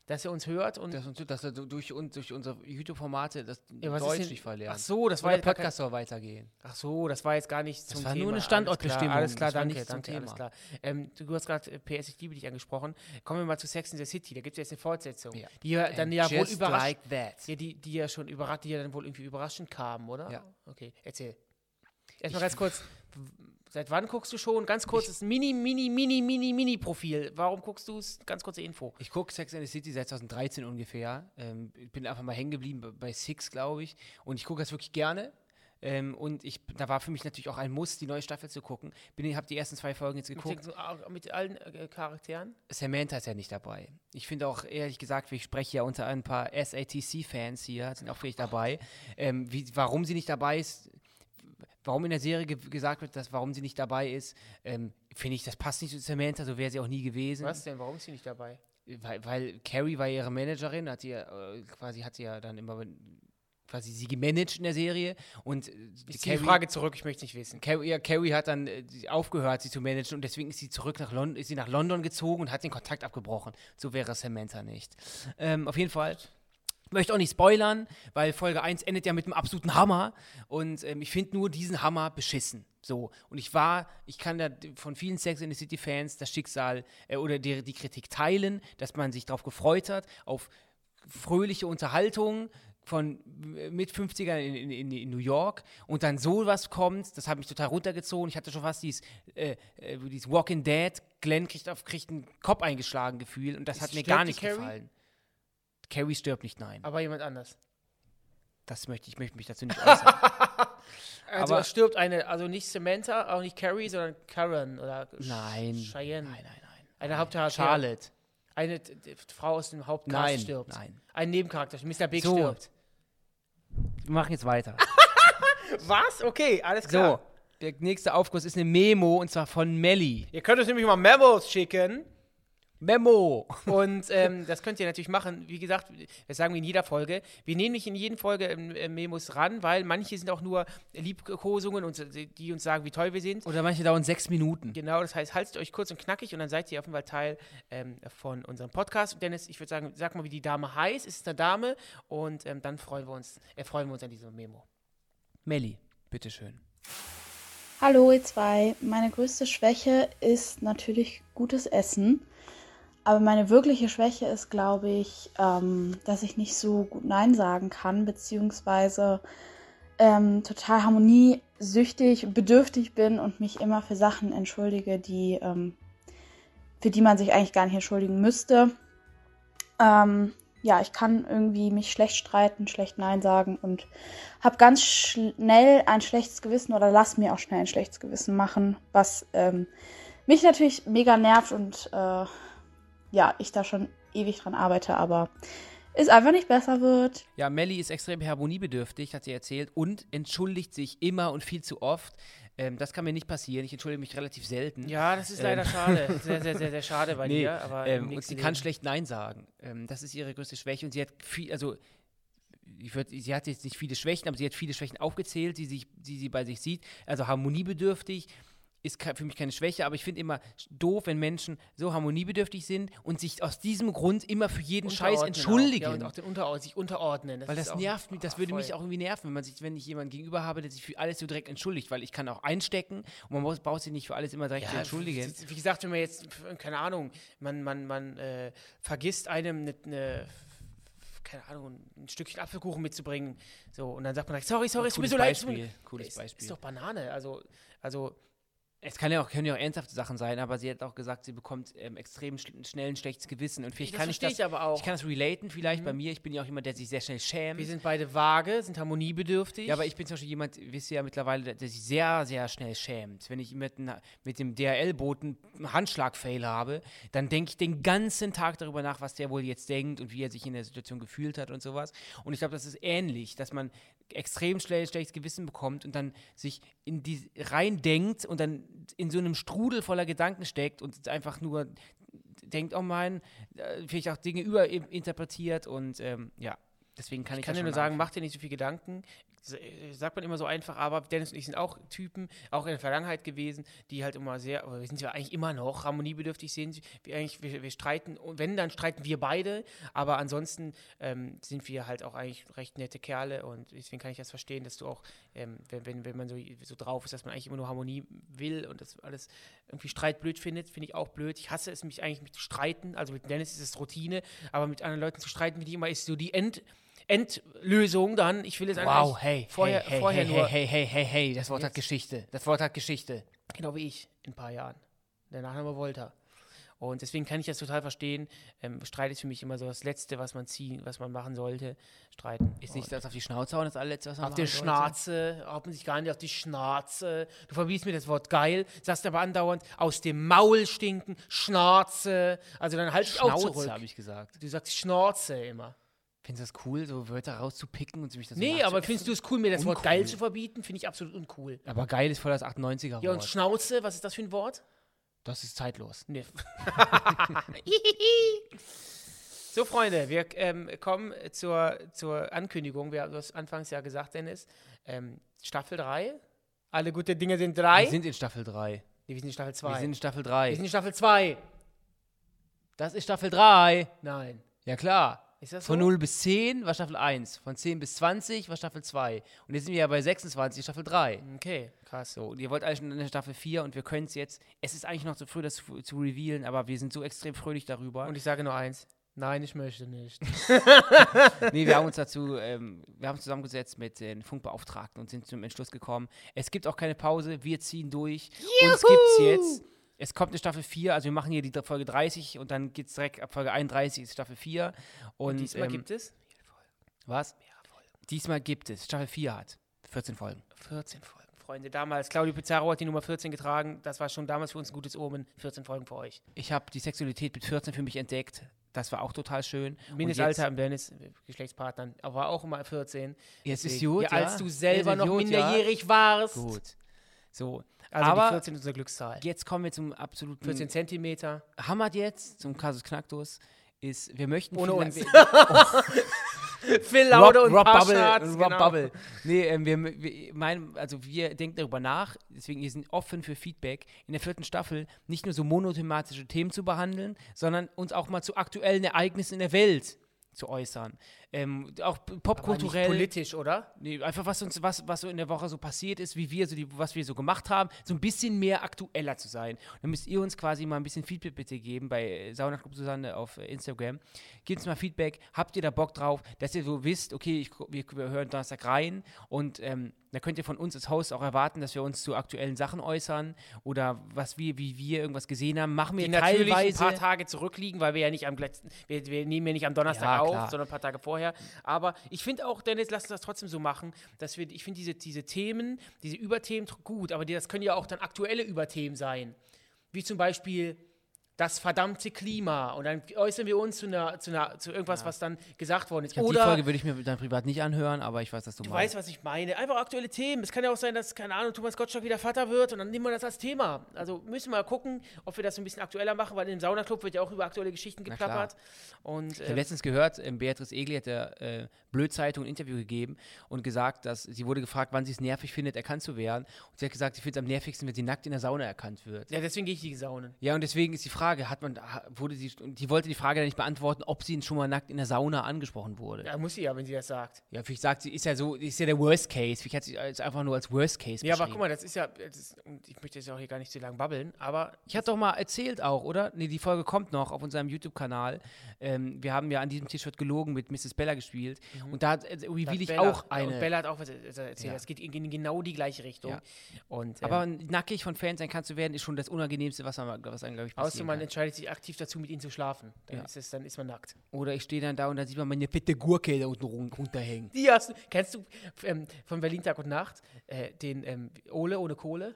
Dass er uns hört und. Dass, uns- dass er du- durch, uns, durch unsere YouTube-Formate das Ja, Deutsch nicht verlernt. Ach so, das war jetzt Podcast soll weitergehen. Ach so, das war jetzt gar nicht zum war Thema. nur eine Alles Standortbestimmung. klar, Alles klar, Das war danke, alles Thema. klar. Ähm, du hast gerade äh, PS Ich liebe dich angesprochen. Kommen wir mal zu Sex in the City. Da gibt es jetzt eine Fortsetzung. Ja. Die ja dann And ja wohl überrascht. like that. Ja, die, die ja schon überrascht, die ja dann wohl irgendwie überraschend kamen, oder? Ja. Okay, erzähl. Erstmal ganz kurz. Seit wann guckst du schon? Ganz kurzes Mini, Mini, Mini, Mini, Mini-Profil. Warum guckst du es? Ganz kurze Info. Ich gucke Sex and the City seit 2013 ungefähr. Ähm, ich bin einfach mal hängen geblieben bei- Six, glaube ich. Und ich gucke das wirklich gerne. Ähm, und ich, da war für mich natürlich auch ein Muss, die neue Staffel zu gucken. Bin, habe die ersten zwei Folgen jetzt geguckt. So, mit allen äh, Charakteren? Samantha ist ja nicht dabei. Ich finde auch, ehrlich gesagt, ich spreche ja unter ein paar SATC-Fans hier, sind auch vielleicht dabei. Ähm, wie, warum sie nicht dabei ist, warum in der Serie ge gesagt wird, dass warum sie nicht dabei ist, ähm, finde ich, das passt nicht zu Samantha, so wäre sie auch nie gewesen. Was denn? Warum ist sie nicht dabei? Weil, weil Carrie war ihre Managerin, hat sie ja, äh, quasi hat sie ja dann immer quasi sie gemanagt in der Serie und äh, Ich ziehe die Frage zurück, ich möchte nicht wissen. Carrie, ja, Carrie hat dann äh, aufgehört, sie zu managen und deswegen ist sie zurück nach London, ist sie nach London gezogen und hat den Kontakt abgebrochen. So wäre Samantha nicht. Ähm, auf jeden Fall. Möchte auch nicht spoilern, weil Folge 1 endet ja mit einem absoluten Hammer und ähm, ich finde nur diesen Hammer beschissen. So. Und ich war, ich kann da von vielen Sex in the City Fans das Schicksal äh, oder die, die Kritik teilen, dass man sich darauf gefreut hat, auf fröhliche Unterhaltung von äh, mit 50ern in, in, in, New York und dann sowas kommt, das hat mich total runtergezogen. Ich hatte schon fast dieses, äh, äh, dieses Walking Dead, Glenn kriegt, auf, kriegt einen Kopf eingeschlagen Gefühl und das Ist- hat mir gar nicht Carrie? gefallen. Carrie stirbt nicht, nein. Aber jemand anders. Das möchte ich möchte mich dazu nicht äußern. Also Aber- es stirbt eine, also nicht Samantha, auch nicht Carrie, sondern Karen oder Nein. Cheyenne. nein, nein, nein. Eine Hauptcharakter. Charlotte. Eine Frau aus dem Hauptcast Nein, stirbt. nein. Ein Nebencharakter, Mr. Big So. stirbt. Wir machen jetzt weiter. Was? Okay, alles so, der nächste Aufguss ist eine Memo und zwar von Melly. Ihr könnt uns nämlich mal Memos schicken. Memo! Und ähm, das könnt ihr natürlich machen. Wie gesagt, das sagen wir in jeder Folge. Wir nehmen nicht in jeder Folge ähm, äh, Memos ran, weil manche sind auch nur Liebkosungen, und, die uns sagen, wie toll wir sind. Oder manche dauern sechs Minuten. Genau, das heißt, haltet euch kurz und knackig und dann seid ihr auf jeden Fall Teil ähm, von unserem Podcast. Dennis, ich würde sagen, sag mal, wie die Dame heißt. Es ist eine Dame und ähm, dann freuen wir uns, äh, freuen wir uns an diesem Memo. Melly, bitteschön. Hallo ihr zwei, meine größte Schwäche ist natürlich gutes Essen. Aber meine wirkliche Schwäche ist, glaube ich, ähm, dass ich nicht so gut Nein sagen kann, beziehungsweise ähm, total harmoniesüchtig, bedürftig bin und mich immer für Sachen entschuldige, die, ähm, für die man sich eigentlich gar nicht entschuldigen müsste. Ähm, ja, ich kann irgendwie mich schlecht streiten, schlecht Nein sagen und habe ganz schnell ein schlechtes Gewissen oder lass mir auch schnell ein schlechtes Gewissen machen, was ähm, mich natürlich mega nervt und äh, ja, ich da schon ewig dran arbeite, aber es einfach nicht besser wird. Ja, Melly ist extrem harmoniebedürftig, hat sie erzählt, und entschuldigt sich immer und viel zu oft. Ähm, das kann mir nicht passieren. Ich entschuldige mich relativ selten. Ja, das ist Ähm. leider schade. Sehr, sehr, sehr, sehr schade bei Nee, dir. Aber ähm, und sie kann schlecht Nein sagen. Ähm, das ist ihre größte Schwäche. Und sie hat viel, also ich würd, sie hat jetzt nicht viele Schwächen, aber sie hat viele Schwächen aufgezählt, die, sich, die sie bei sich sieht. Also harmoniebedürftig ist für mich keine Schwäche, aber ich finde immer doof, wenn Menschen so harmoniebedürftig sind und sich aus diesem Grund immer für jeden Scheiß entschuldigen. Auch. Ja, und auch den Unterord sich unterordnen. Weil ist das nervt mich, das würde voll. mich auch irgendwie nerven, wenn man sich, wenn ich jemanden gegenüber habe, der sich für alles so direkt entschuldigt, weil ich kann auch einstecken und man muss, braucht sich nicht für alles immer direkt zu entschuldigen. Wie gesagt, wenn man jetzt, keine Ahnung, man, man, man äh, vergisst einem eine, eine, keine Ahnung, ein Stückchen Apfelkuchen mitzubringen. So, und dann sagt man sorry, sorry, es tut mir Cooles so leid. es tut mir- Beispiel, cooles ist, Beispiel. Ist doch Banane. Also, also Es kann ja auch, können ja auch ernsthafte Sachen sein, aber sie hat auch gesagt, sie bekommt ähm, extrem schl schnell ein schlechtes Gewissen. Und vielleicht das kann ich das, ich aber auch. Mhm. ich kann das relaten vielleicht bei mir. Ich bin ja auch jemand, der sich sehr schnell schämt. wir sind beide vage, sind harmoniebedürftig. ja, aber ich bin zum Beispiel jemand, wisst ihr ja mittlerweile, der, sich sehr, sehr schnell schämt. Wenn ich mit, mit dem DHL-Boten einen Handschlag-Fail habe, dann denke ich den ganzen Tag darüber nach, was der wohl jetzt denkt und wie er sich in der Situation gefühlt hat und sowas. Und ich glaube, das ist ähnlich, dass man extrem schnell schlechtes Gewissen bekommt und dann sich in die rein denkt und dann in so einem Strudel voller Gedanken steckt und einfach nur denkt, oh mein, äh, vielleicht auch Dinge überinterpretiert und ähm, ja, Deswegen kann ich, Ich kann dir nur sagen, mach dir nicht so viel Gedanken. Äh, Sagt man immer so einfach, aber Dennis und ich sind auch Typen, auch in der Vergangenheit gewesen, die halt immer sehr, oder wir sind ja eigentlich immer noch harmoniebedürftig sind. Wir, eigentlich, wir, wir streiten, und wenn, dann streiten wir beide, aber ansonsten ähm, sind wir halt auch eigentlich recht nette Kerle und deswegen kann ich das verstehen, dass du auch, ähm, wenn, wenn, wenn man so, so drauf ist, dass man eigentlich immer nur Harmonie will und das alles irgendwie Streit blöd findet, finde ich auch blöd. Ich hasse es, mich eigentlich mit zu streiten, also mit Dennis ist es Routine, aber mit anderen Leuten zu streiten, wie die immer ist so die End, Endlösung dann. Ich will es Wow, eigentlich hey, vorher, hey, hey, vorher hey, nur, hey, hey, hey, hey, das Wort hat Jetzt. Geschichte. Das Wort hat Geschichte. genau wie ich, in ein paar Jahren. Danach haben wir Volta. Und deswegen kann ich das total verstehen. Ähm, Streit ist für mich immer so das Letzte, was man ziehen, was man machen sollte. Streiten. Ist nicht das auf die Schnauze hauen, das allerletzte, was man Auf die? Schnauze, man sich gar nicht auf die Schnauze. Du verbietest mir das Wort geil, sagst aber andauernd aus dem Maul stinken, Schnauze. Also dann halt Schnauze, habe ich gesagt. Du sagst Schnauze immer. Findest du das cool, so Wörter rauszupicken und sich das so Nee, aber findest du es cool, mir das Wort Uncool. geil zu verbieten? Finde ich absolut uncool. Aber geil ist voll das 98er-Wort. Ja, und Schnauze, was ist das für ein Wort? das ist zeitlos. Nee. so, Freunde, wir ähm, kommen zur, zur Ankündigung. Wir haben das anfangs ja gesagt, Dennis. Ähm, Staffel 3. Alle gute Dinge sind 3. Wir sind in Staffel 3. nee, wir sind in Staffel 2. Wir sind in Staffel wir 3. sind in Staffel 2. Das ist Staffel 3. Nein. Ja, klar. So? Von 0 bis 10 war Staffel 1. Von 10 bis 20 war Staffel 2. Und jetzt sind wir ja bei 26, Staffel 3. Okay, krass. So, und ihr wollt eigentlich schon in der Staffel 4 und wir können es jetzt. Es ist eigentlich noch zu früh, das zu, zu revealen, aber wir sind so extrem fröhlich darüber. Und ich sage nur eins. Nein, ich möchte nicht. nee, wir haben uns dazu, ähm, wir haben uns zusammengesetzt mit den Funkbeauftragten und sind zum Entschluss gekommen. Es gibt auch keine Pause, wir ziehen durch. Uns gibt's jetzt. Es kommt eine Staffel 4, also wir machen hier die Folge 30 und dann geht's direkt ab Folge 31 ist Staffel 4. Und, Diesmal ähm, gibt es was? Diesmal gibt es. Staffel 4 hat 14 Folgen. 14 Folgen. Freunde, damals, Claudio Pizarro hat die Nummer 14 getragen. Das war schon damals für uns ein gutes Omen. 14 Folgen für euch. Ich habe die Sexualität mit 14 für mich entdeckt. Das war auch total schön. Und Mindestalter im Dennis, äh, Geschlechtspartnern, aber auch immer 14. Jetzt ist Deswegen, gut, ja, ja. als du selber ist noch gut, ja. minderjährig warst. Gut. So. Also Aber- die 14 ist unsere Glückszahl. Jetzt kommen wir zum absoluten 14 Zentimeter. Hammer jetzt, zum Kasus Knacktus. Ist, wir möchten Ohne uns. wir- Phil Laude und Rob Bubble, Paschatz, Rob genau. Bubble. Nee, ähm, wir, wir meinen, also wir denken darüber nach, deswegen wir sind offen für Feedback, in der vierten Staffel nicht nur so monothematische Themen zu behandeln, sondern uns auch mal zu aktuellen Ereignissen in der Welt zu äußern. Ähm, auch popkulturell. politisch, oder? Nee, einfach was uns, was, was so in der Woche so passiert ist, wie wir so die, was wir so gemacht haben, so ein bisschen mehr aktueller zu sein. Und dann müsst ihr uns quasi mal ein bisschen Feedback bitte geben bei Sauna Club Susanne auf Instagram. Gebt uns mal Feedback, habt ihr da Bock drauf, dass ihr so wisst, okay, ich, wir, wir hören Donnerstag rein und ähm, da könnt ihr von uns als Host auch erwarten, dass wir uns zu aktuellen Sachen äußern oder was wir, wie wir irgendwas gesehen haben. Machen wir Die natürlich ein teilweise. paar Tage zurückliegen, weil wir ja nicht am letzten, wir, wir nehmen ja nicht am Donnerstag Ja, auf, sondern ein paar Tage vorher. Aber ich finde auch, Dennis, lass uns das trotzdem so machen, dass wir, ich finde diese, diese Themen, diese Überthemen gut, aber die, das können ja auch dann aktuelle Überthemen sein. Wie zum Beispiel das verdammte Klima. Und dann äußern wir uns zu, einer, zu, einer, zu irgendwas, was dann gesagt worden ist. Glaub, die Oder Folge würde ich mir dann privat nicht anhören, aber ich weiß, dass du, Du meinst. weißt, was ich meine. Einfach aktuelle Themen. Es kann ja auch sein, dass, keine Ahnung, Thomas Gottschalk wieder Vater wird und dann nehmen wir das als Thema. Also müssen wir mal gucken, ob wir das ein bisschen aktueller machen, weil im Saunaclub wird ja auch über aktuelle Geschichten geplappert. Und Ich habe äh, letztens gehört, ähm, Beatrice Egli hat der äh, Blödzeitung ein Interview gegeben und gesagt, dass sie wurde gefragt, wann sie es nervig findet, erkannt zu werden. Und sie hat gesagt, sie findet es am nervigsten, wenn sie nackt in der Sauna erkannt wird. ja, deswegen gehe ich die Saunen. Ja, und deswegen ist die Frage, hat man, wurde sie, die wollte die Frage nicht beantworten, ob sie schon mal nackt in der Sauna angesprochen wurde. Ja, Ja, muss sie ja, wenn sie das sagt. vielleicht sagt sie, ist ja so, ist ja der Worst Case. Vielleicht hat sie es einfach nur als Worst Case Ja, aber guck mal, das ist ja, das ist, ich möchte jetzt auch hier gar nicht zu lang babbeln, aber Ich hatte doch mal erzählt auch, oder? Nee, die Folge kommt noch auf unserem YouTube-Kanal. Ähm, wir haben ja an diesem T-Shirt gelogen mit Mrs. Bella gespielt. Und da äh, reveal ich Bella, auch eine. Und Bella hat auch was erzählt. Ja. Das geht in, genau die gleiche Richtung. Ja. Und, ähm, Aber nackig von Fans sein kannst zu werden, ist schon das Unangenehmste, was, man, was einem, glaube ich, außer passieren man entscheidet sich aktiv dazu, mit ihnen zu schlafen. Dann, Ja. ist, es, dann ist man nackt. Oder ich stehe dann da und dann sieht man meine fette Gurke da unten run- runterhängen. Die hast du, kennst du ähm, von Berlin Tag und Nacht äh, den ähm, Ole ohne Kohle?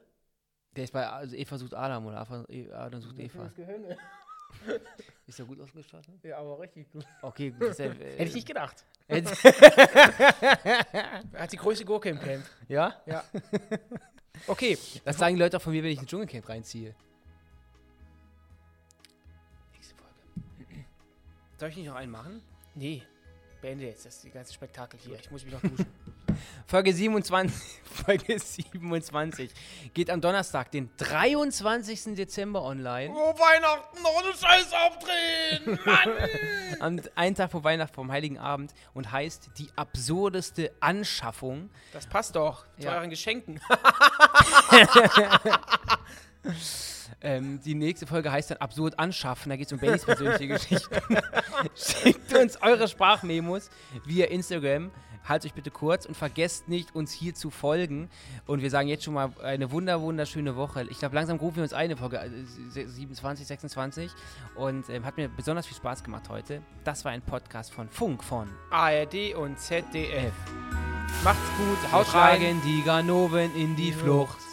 Der ist bei also Eva sucht Adam oder E- Adam sucht Eva. Ist er gut ausgestattet? Ja, aber richtig gut. Okay, gut. Äh, Hätte ich nicht gedacht. Er hat die größte Gurke im Camp. ja? Ja. Okay. Das sagen die Leute auch von mir, wenn ich ein Dschungelcamp reinziehe. Soll ich nicht noch einen machen? Nee. beende jetzt das ganze Spektakel hier. Ich muss mich noch duschen. Folge 27, Folge 27 geht am Donnerstag, den 23. Dezember online. Oh, Weihnachten, noch eine Scheiße aufdrehen! Mann! Am einen Tag vor Weihnachten, vom Heiligen Abend und heißt die absurdeste Anschaffung. Das passt doch zu Ja. euren Geschenken. Ähm, die nächste Folge heißt dann Absurd anschaffen. Da geht es um Bennys persönliche Geschichten. Schickt uns eure Sprachmemos via Instagram. Haltet euch bitte kurz und vergesst nicht, uns hier zu folgen. Und wir sagen jetzt schon mal eine wunder, wunderschöne Woche. Ich glaube, langsam rufen wir uns eine Folge, äh, 27, 26. Und ähm, hat mir besonders viel Spaß gemacht heute. Das war ein Podcast von Funk von ARD und ZDF. Macht's gut, haut Wir rein. die Ganoven in die Flucht.